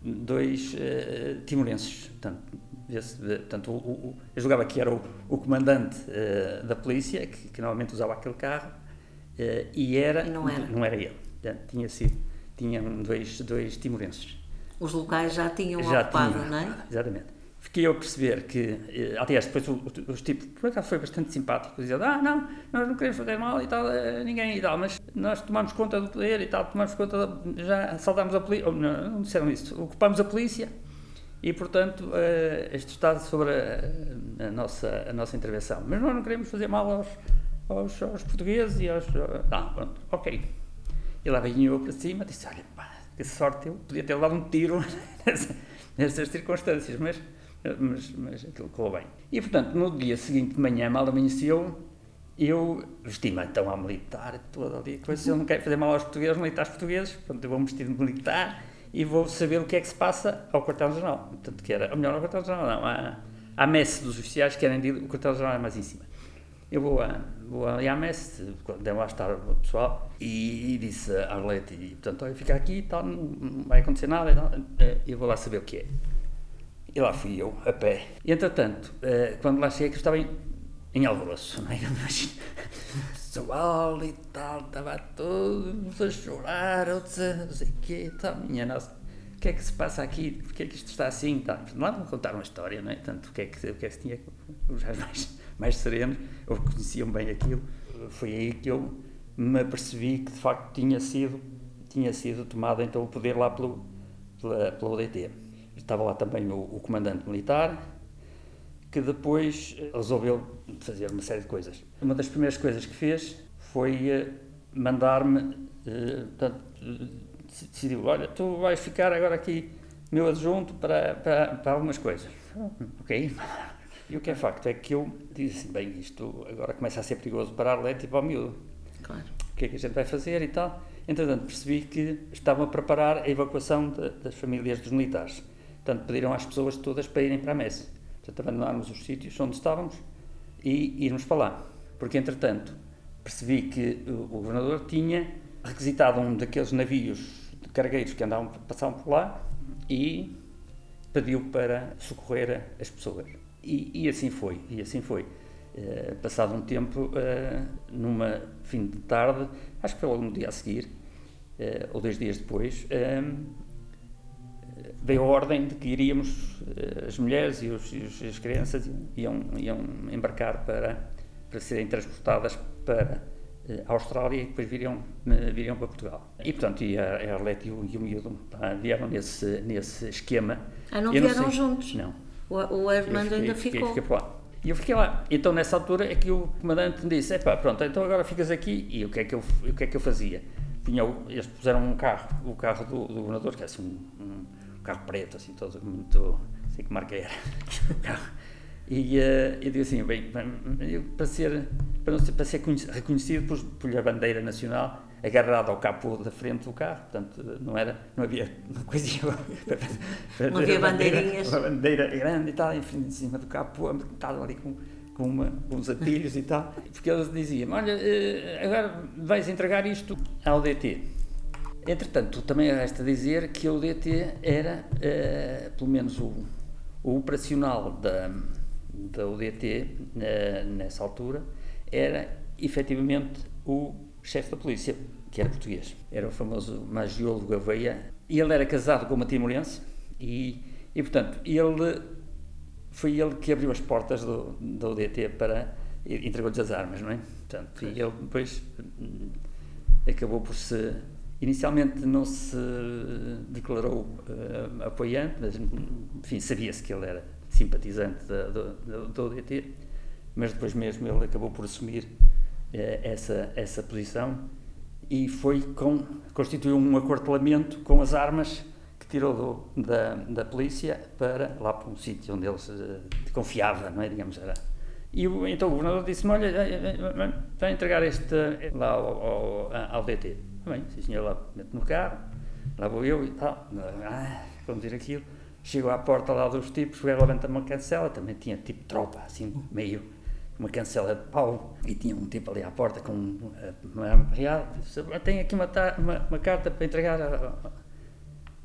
dois uh, timorenses. Portanto, esse, portanto o, o, eu julgava que era o, o comandante uh, da polícia, que, que, normalmente usava aquele carro, uh, e era, e não era. Não era ele tinha sido, tinham dois, dois timorenses. Os locais já tinham já ocupado, tinham, não é? Exatamente. Fiquei a perceber que, eh, aliás, depois os tipos, por acaso foi bastante simpático, dizendo, ah, não, nós não queremos fazer mal e tal, a ninguém e tal, mas nós tomamos conta do poder e tal, tomamos conta, de, já assaltámos a polícia, não, não disseram isso, ocupamos a polícia e, portanto, este está sobre a, a, nossa, a nossa intervenção. Mas nós não queremos fazer mal aos, aos, aos portugueses e aos... Ah, pronto, ok. E lá vinha eu para cima, disse: Olha, pá, que sorte, eu podia ter dado um tiro nessas circunstâncias, mas, mas, mas aquilo correu bem. E portanto, no dia seguinte de manhã, mal amanheceu, eu vesti-me então à militar, toda ali, coisa, eu não quero fazer mal aos portugueses, militares portugueses, portanto, eu vou vestir de militar e vou saber o que é que se passa ao quartel-general. Portanto, que era, ou melhor, ao quartel-general não, à, à messe dos oficiais, que era o quartel-general mais em cima. Eu vou, a, vou à messe, deu lá estar o pessoal, e, e disse a Arlete, e, portanto, olha, fica aqui tal, não vai acontecer nada, e eh, eu vou lá saber o que é. E lá fui eu, a pé. E, entretanto, eh, quando lá cheguei, que estava em, em alvoroço, não é? pessoal e tal, estava todos a chorar, outros a não sei o quê, tal, minha nossa, o que é que se passa aqui, porque é que isto está assim, tal. Lá me contaram uma história, não é? Tanto o que é que, o que, é que se tinha, os mais mais serenos, ou conheciam bem aquilo. Foi aí que eu me apercebi que de facto tinha sido, tinha sido tomado então o poder lá pelo, pela, pela ODT. Estava lá também o, o comandante militar, que depois resolveu fazer uma série de coisas. Uma das primeiras coisas que fez foi eh, mandar-me, eh, decidiu, olha, tu vais ficar agora aqui meu adjunto para, para, para algumas coisas. Ok, e o que é facto é que eu disse assim, bem, isto agora começa a ser perigoso para a Arlete e para o miúdo. Claro. O que é que a gente vai fazer e tal. Entretanto, percebi que estavam a preparar a evacuação de, das famílias dos militares. Portanto, pediram às pessoas todas para irem para a messe. Portanto, abandonarmos os sítios onde estávamos e irmos para lá. Porque, entretanto, percebi que o governador tinha requisitado um daqueles navios de cargueiros que andavam, passavam por lá e pediu para socorrer as pessoas. E, e assim foi, e assim foi. Uh, passado um tempo, uh, numa fim de tarde, acho que foi logo no dia a seguir, uh, ou dois dias depois, veio a ordem de que iríamos, as mulheres e, os, e as crianças iam, iam embarcar para, para serem transportadas para a Austrália e depois viriam, viriam para Portugal. E, portanto, e a, a Arlete e o, e o Miúdo vieram nesse, nesse esquema. Ah, não vieram não juntos? Não. O, o Armando ainda fiquei, ficou? Fiquei. E eu fiquei lá. Então, nessa altura, é que o comandante me disse: pá, pronto, então agora ficas aqui. E o que é que eu, o que é que eu fazia? Tinha, eles puseram um carro, o carro do, do governador, que é assim um, um, carro preto, assim, todo muito. Sei que marca era. E uh, eu digo assim, bem, eu, para ser, para, não ser, para ser reconhecido por, por a bandeira nacional agarrada ao capô da frente do carro, portanto não era, não havia coisinha para, não havia bandeirinhas, uma bandeira grande e tal, em cima do capô, estava ali com com, uma, com os atilhos e tal, porque eles diziam, olha, eh, agora vais entregar isto ao DT. Entretanto, também resta dizer que o DT era, uh, pelo menos o, o operacional da, da UDT, nessa altura, era efetivamente o chefe da polícia, que era português. Era o famoso Magiolo Gouveia. E ele era casado com uma timorense e, e, portanto, ele foi ele que abriu as portas do, da UDT para entregou-lhes as armas, não é? Portanto, e ele depois hum, acabou por se inicialmente não se declarou uh, apoiante, mas enfim sabia-se que ele era simpatizante da, do, do ODT, mas depois mesmo ele acabou por assumir essa, essa posição e foi com, constituiu um acortelamento com as armas que tirou do, da, da polícia para lá para um sítio onde ele se confiava, não é? Digamos, era. E o, então o governador disse-me, olha, eh, eh, vai entregar este lá ao, ao, ao DT. Bem, sim senhor, lá mete no carro, lá vou eu e tal, ah, vamos ir aquilo. Chegou à porta lá dos tipos, o gajo levanta uma cancela, também tinha tipo tropa, assim, meio, uma cancela de pau, e tinha um tipo ali à porta com uma arma real. Tem aqui uma, uma, uma, carta para entregar a,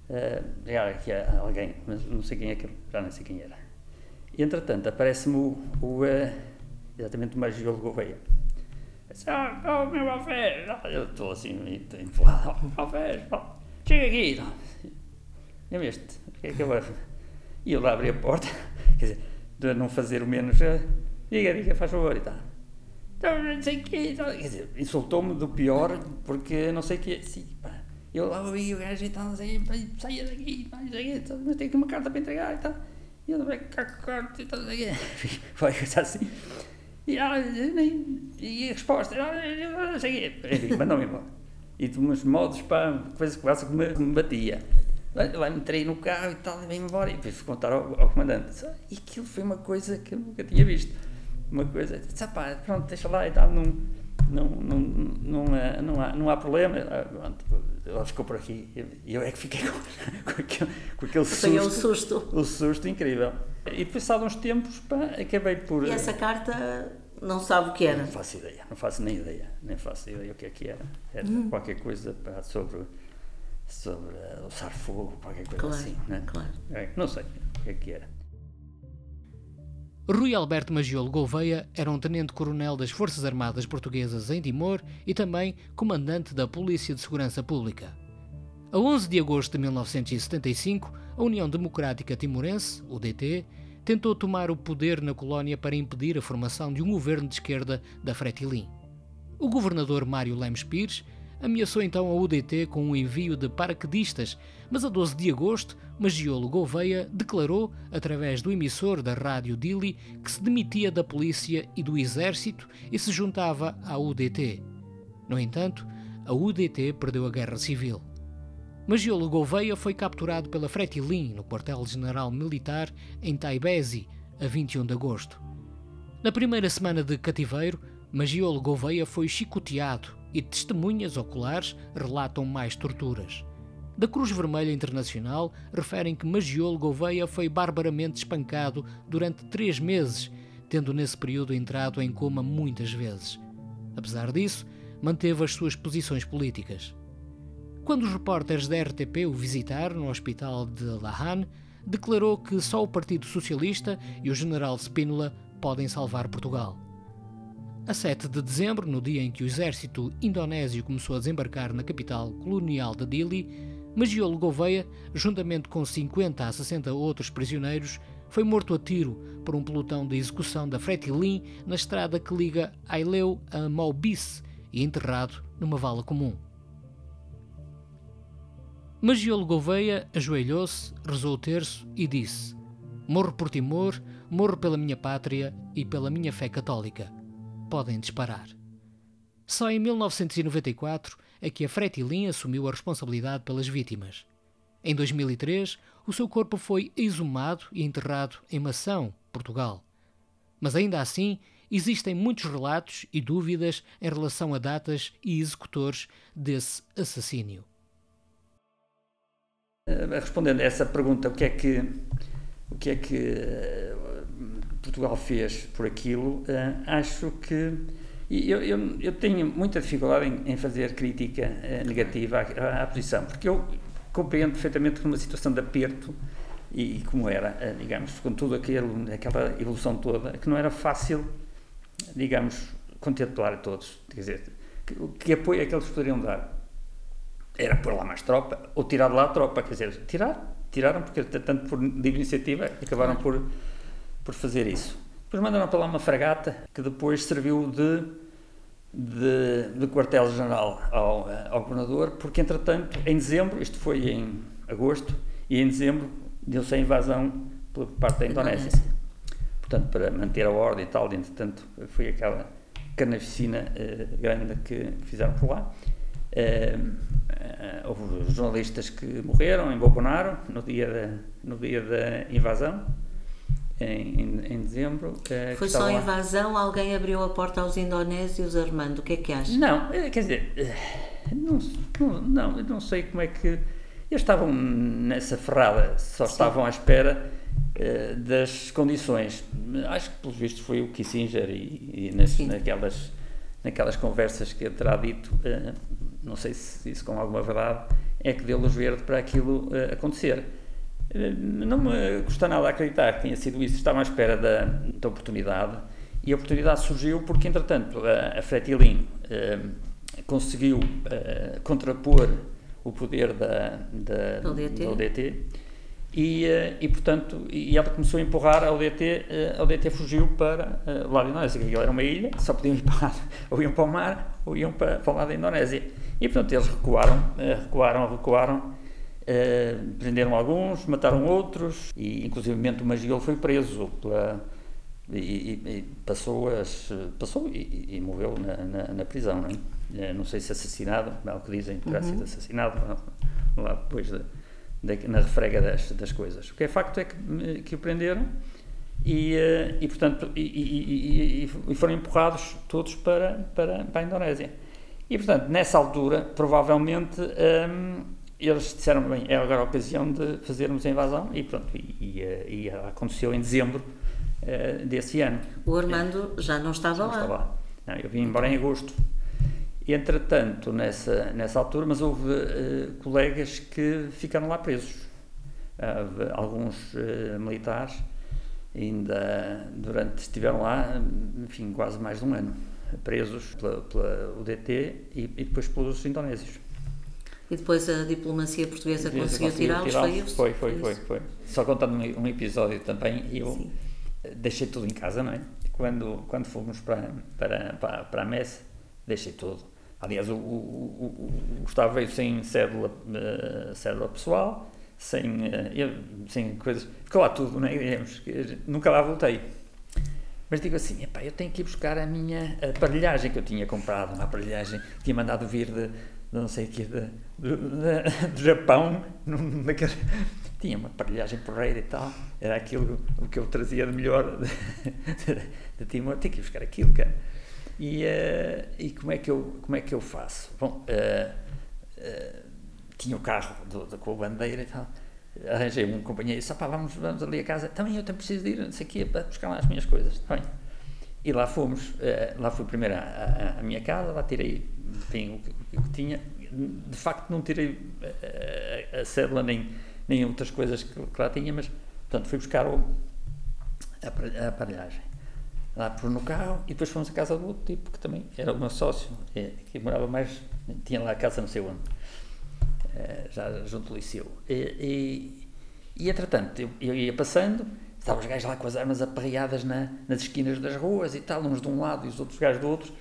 a, a, aqui a alguém, mas não sei quem é que, já nem sei quem era. E, entretanto, aparece-me o, o uh, exatamente o Magiolo Gouveia. Disse, oh, meu Alfés, eu estou assim, enflado, oh, Alfés, chega aqui. É este, que é que eu vou E ele abre a porta, quer dizer, de não fazer o menos, eh, diga, diga, faz favor e tal. Então, não sei o quê, quer dizer, insultou-me do pior, porque não sei o quê, sim, pá. Eu lá ouvi o gajo e tal, assim, saia daqui, não sei o quê, mas tenho aqui uma carta para entregar e tal. E vai cá, carta e tal. Vai coisa assim. E, ah, e a resposta, ah, não sei o quê. Enfim, mandou-me embora. E de uns modos, pá, coisa que quase que me, me batia. Lá entrei no carro e tal, e vim embora. E depois contar ao, ao comandante. E aquilo foi uma coisa que eu nunca tinha visto. Uma coisa, pá, pronto, deixa lá e tal, não, não, não, não, há, não, há, não há problema. Ah, pronto, ela ficou por aqui e eu é que fiquei com, com aquele, com aquele susto, o susto. O susto incrível. E depois, de uns tempos, pá, acabei por. E essa carta não sabe o que era? Não faço ideia, não faço nem ideia, nem faço ideia o que é que era. Era hum. qualquer coisa pá, sobre sobre o sarfogo, qualquer coisa claro, assim. Né? Claro. É, não sei o que é que era. Rui Alberto Magiolo Gouveia era um tenente-coronel das Forças Armadas Portuguesas em Timor e também comandante da Polícia de Segurança Pública. A 11 de agosto de 1975, a União Democrática Timorense, UDT, tentou tomar o poder na colónia para impedir a formação de um governo de esquerda da Fretilin. O governador Mário Lemos Pires ameaçou então a UDT com o envio de paraquedistas, mas a 12 de agosto, Magiolo Gouveia declarou, através do emissor da rádio Dili, que se demitia da polícia e do exército e se juntava à UDT. No entanto, a UDT perdeu a guerra civil. Magiolo Gouveia foi capturado pela Fretilin no quartel-general militar em Taibesi, a 21 de agosto. Na primeira semana de cativeiro, Magiolo Gouveia foi chicoteado e testemunhas oculares relatam mais torturas. Da Cruz Vermelha Internacional referem que Magiolo Gouveia foi barbaramente espancado durante três meses, tendo nesse período entrado em coma muitas vezes. Apesar disso, manteve as suas posições políticas. Quando os repórteres da RTP o visitaram no hospital de Lahan, declarou que só o Partido Socialista e o general Spínola podem salvar Portugal. A 7 de dezembro, no dia em que o exército indonésio começou a desembarcar na capital colonial de Dili, Magiolo Gouveia, juntamente com 50 a 60 outros prisioneiros, foi morto a tiro por um pelotão de execução da Fretilin na estrada que liga Aileu a Maubisse e enterrado numa vala comum. Magiolo Gouveia ajoelhou-se, rezou o terço e disse: Morro por Timor, morro pela minha pátria e pela minha fé católica. Podem disparar. Só em 1994 é que a Fretilin assumiu a responsabilidade pelas vítimas. Em 2003, o seu corpo foi exumado e enterrado em Mação, Portugal. Mas ainda assim, existem muitos relatos e dúvidas em relação a datas e executores desse assassínio. Eh, respondendo a essa pergunta, o que é que, o que, é que eh, Portugal fez por aquilo, eh, acho que eu, eu, eu, tenho muita dificuldade em, em fazer crítica negativa à, à, posição, porque eu compreendo perfeitamente que numa situação de aperto, e, e como era, digamos, com tudo aquilo, aquela evolução toda, que não era fácil, digamos, contemplar a todos. Quer dizer, que, que apoio é que eles poderiam dar? era pôr lá mais tropa, ou tirar de lá a tropa, quer dizer, tirar, tiraram, porque tanto por livre iniciativa acabaram por, por fazer isso. Depois mandaram para lá uma fragata que depois serviu de, de, de quartel-general ao, ao governador, porque entretanto, em dezembro, isto foi em agosto, e em dezembro deu-se a invasão por parte da Indonésia. Portanto, para manter a ordem e tal, entretanto, foi aquela carnificina eh, grande que fizeram por lá. Uh, houve jornalistas que morreram em Bobonaro no dia da, no dia da invasão, em, em, em dezembro. Uh, Foi só a invasão? Alguém abriu a porta aos indonésios, Armando? O que é que acha? Não, quer dizer, não, não, não, não sei como é que. Eles estavam nessa ferrada, só Sim. estavam à espera uh, das condições. Acho que, pelos vistos, foi o Kissinger e, e nas, naquelas, naquelas conversas que ele terá dito. Uh, não sei se isso com alguma verdade, é que deu luz verde para aquilo uh, acontecer. Uh, não me custa nada acreditar que tenha sido isso, estava à espera da, da oportunidade. E a oportunidade surgiu porque, entretanto, a, a Fretilin uh, conseguiu contrapor o poder da, da, ODT, da e, e, portanto, e ela começou a empurrar a ODT, a ODT fugiu para o lado da Indonésia, que aquilo era uma ilha, só podiam ir para, ou iam para o mar ou iam para, para o lado da Indonésia. E portanto eles recuaram, eh, recuaram, recuaram, eh, prenderam alguns, mataram outros e inclusivamente o Magiolo foi preso pela, e, e, passou, as, passou e, e morreu na, na, na, prisão. Não, é? não sei se assassinado, é o que dizem, terá uhum. sido assassinado lá depois de, de, na refrega das, das coisas. O que é facto é que, que o prenderam e, eh, e portanto e, e, foram empurrados todos para, para, para a Indonésia. E, portanto, nessa altura, provavelmente, um, eles disseram, bem, é agora a ocasião de fazermos a invasão, e pronto, e, e, eh, e aconteceu em dezembro uh, desse ano. O Armando é, já não estava já lá. Não estava lá. Não, eu vim embora em agosto. Entretanto, nessa, nessa altura, mas houve uh, colegas que ficaram lá presos. Houve alguns uh, militares ainda durante estiveram lá, enfim, quase mais de um ano presos pela, pela UDT e, e, depois pelos indonésios. E depois a diplomacia portuguesa conseguiu tirá-los, tirá foi isso? Foi, foi, foi, foi. Só contando um, um episódio também, eu Sim. deixei tudo em casa, não é? Quando, quando fomos para, para, para, para a messe, deixei tudo. Aliás, o, o, o, Gustavo veio sem cédula, uh, cédula pessoal, sem, uh, sem coisas. Ficou lá tudo, não é? Nunca lá voltei. Mas digo assim, epá, eu tenho que ir buscar a minha aparelhagem que eu tinha comprado, uma aparelhagem que tinha mandado vir de, de não sei o quê, de, de, de, de Japão, tinha uma aparelhagem porreira e tal, era aquilo o que eu trazia de melhor de, de Timor, tenho que ir buscar aquilo, cara. E, uh, e como, é que eu, como é que eu faço? Bom, uh, uh, tinha o carro do, do, com a bandeira e tal, arranjei um companheiro e disse, vamos, vamos ali a casa, também eu também preciso de ir, não sei o quê, para buscar lá as minhas coisas, bem. E lá fomos, lá fui primeiro à, à, à, minha casa, lá tirei enfim, o, que, o que tinha. De facto, não tirei a, a cédula nem, nem outras coisas que, que, lá tinha, mas, portanto, fui buscar o, a, a aparelhagem. Lá pus no carro e depois fomos à casa do outro tipo, que também era o meu sócio, que morava mais, tinha lá a casa não sei onde, já junto do liceu. E, e, e entretanto, eu, eu ia passando estavam os gajos lá com as armas aperreadas na, nas esquinas das ruas e tal, uns de um lado e os outros gajos do outro,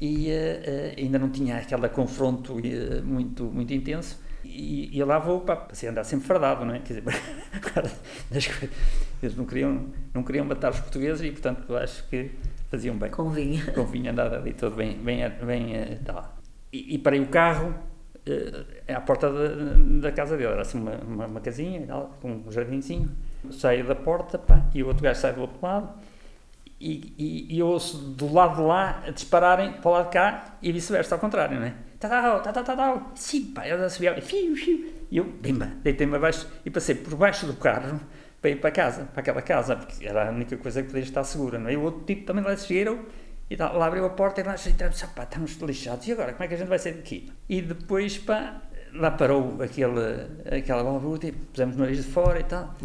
e uh, uh, ainda não tinha aquele confronto uh, muito, muito intenso. E, e lá vou, para assim, andar sempre fardado, não é? Quer dizer, eles não queriam, não queriam matar os portugueses e, portanto, acho que faziam bem. Convinha. Convinha andar ali todo bem, bem, bem tal. E, e parei o carro à porta da, da casa dele, era assim uma, uma, uma casinha com um jardinzinho saio da porta pá, e o outro gajo sai do outro lado e, e, e eu ouço do lado de lá dispararem para o lado de cá e vice-versa, ao contrário, não é? Tá, tá, tá, tá, tá, tá. Sim, pá, eu já subia, fiu, fiu. E eu, bimba, deitei-me abaixo e passei por baixo do carro para ir para casa, para aquela casa, porque era a única coisa que podia estar segura, não é? E o outro tipo também lá chegaram e tá, lá abriu a porta e lá entramos, pá, estamos lixados, e agora, como é que a gente vai sair daqui? E depois, pá, lá parou aquele, aquela balbuta e pusemos o nariz de fora e tal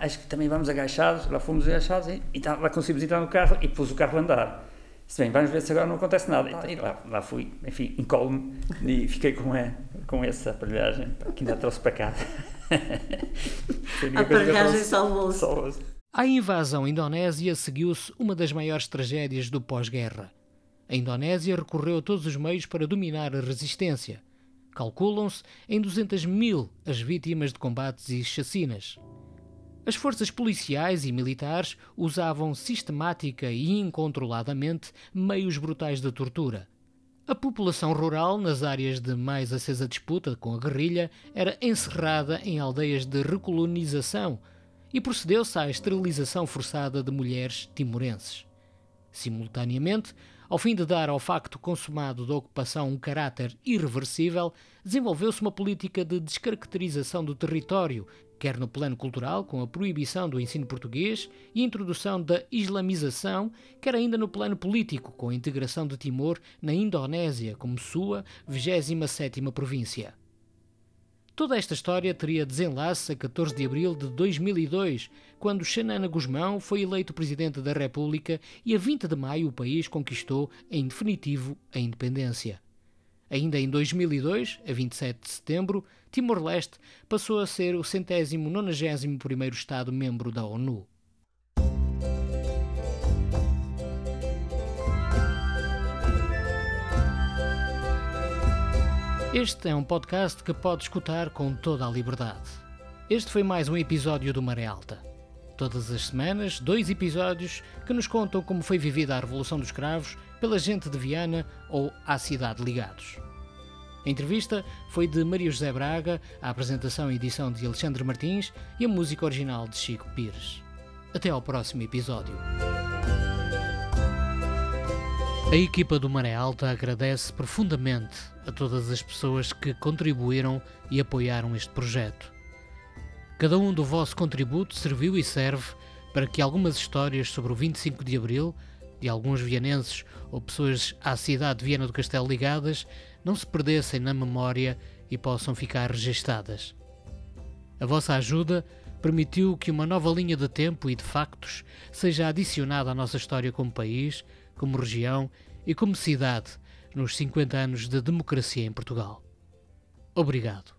acho que também vamos agachados, lá fomos agachados e, e tá, lá conseguimos entrar no carro e pus o carro a andar. Se bem, vamos ver se agora não acontece nada. E, e lá, lá fui, enfim, incólume e fiquei com, a, com essa aparelhagem que ainda trouxe para casa. a aparelhagem salvou-se. À invasão indonésia seguiu-se uma das maiores tragédias do pós-guerra. A Indonésia recorreu a todos os meios para dominar a resistência. Calculam-se em 200 mil as vítimas de combates e chacinas. As forças policiais e militares usavam sistemática e incontroladamente meios brutais de tortura. A população rural, nas áreas de mais acesa disputa com a guerrilha, era encerrada em aldeias de recolonização e procedeu-se à esterilização forçada de mulheres timorenses. Simultaneamente, ao fim de dar ao facto consumado da ocupação um caráter irreversível, desenvolveu-se uma política de descaracterização do território quer no plano cultural, com a proibição do ensino português e introdução da islamização, quer ainda no plano político, com a integração de Timor na Indonésia como sua 27ª província. Toda esta história teria desenlace a 14 de abril de 2002, quando Xanana Guzmão foi eleito Presidente da República e a 20 de maio o país conquistou, em definitivo, a independência. Ainda em 2002, a 27 de setembro, Timor-Leste passou a ser o centésimo nonagésimo primeiro Estado-membro da ONU. Este é um podcast que pode escutar com toda a liberdade. Este foi mais um episódio do Maré Alta. Todas as semanas, dois episódios que nos contam como foi vivida a Revolução dos Cravos pela gente de Viana ou à cidade ligados. A entrevista foi de Maria José Braga, a apresentação e edição de Alexandre Martins e a música original de Chico Pires. Até ao próximo episódio. A equipa do Maré Alta agradece profundamente a todas as pessoas que contribuíram e apoiaram este projeto. Cada um do vosso contributo serviu e serve para que algumas histórias sobre o 25 de Abril, de alguns vianenses ou pessoas à cidade de Viana do Castelo ligadas, não se perdessem na memória e possam ficar registadas. A vossa ajuda permitiu que uma nova linha de tempo e de factos seja adicionada à nossa história como país, como região e como cidade nos 50 anos de democracia em Portugal. Obrigado.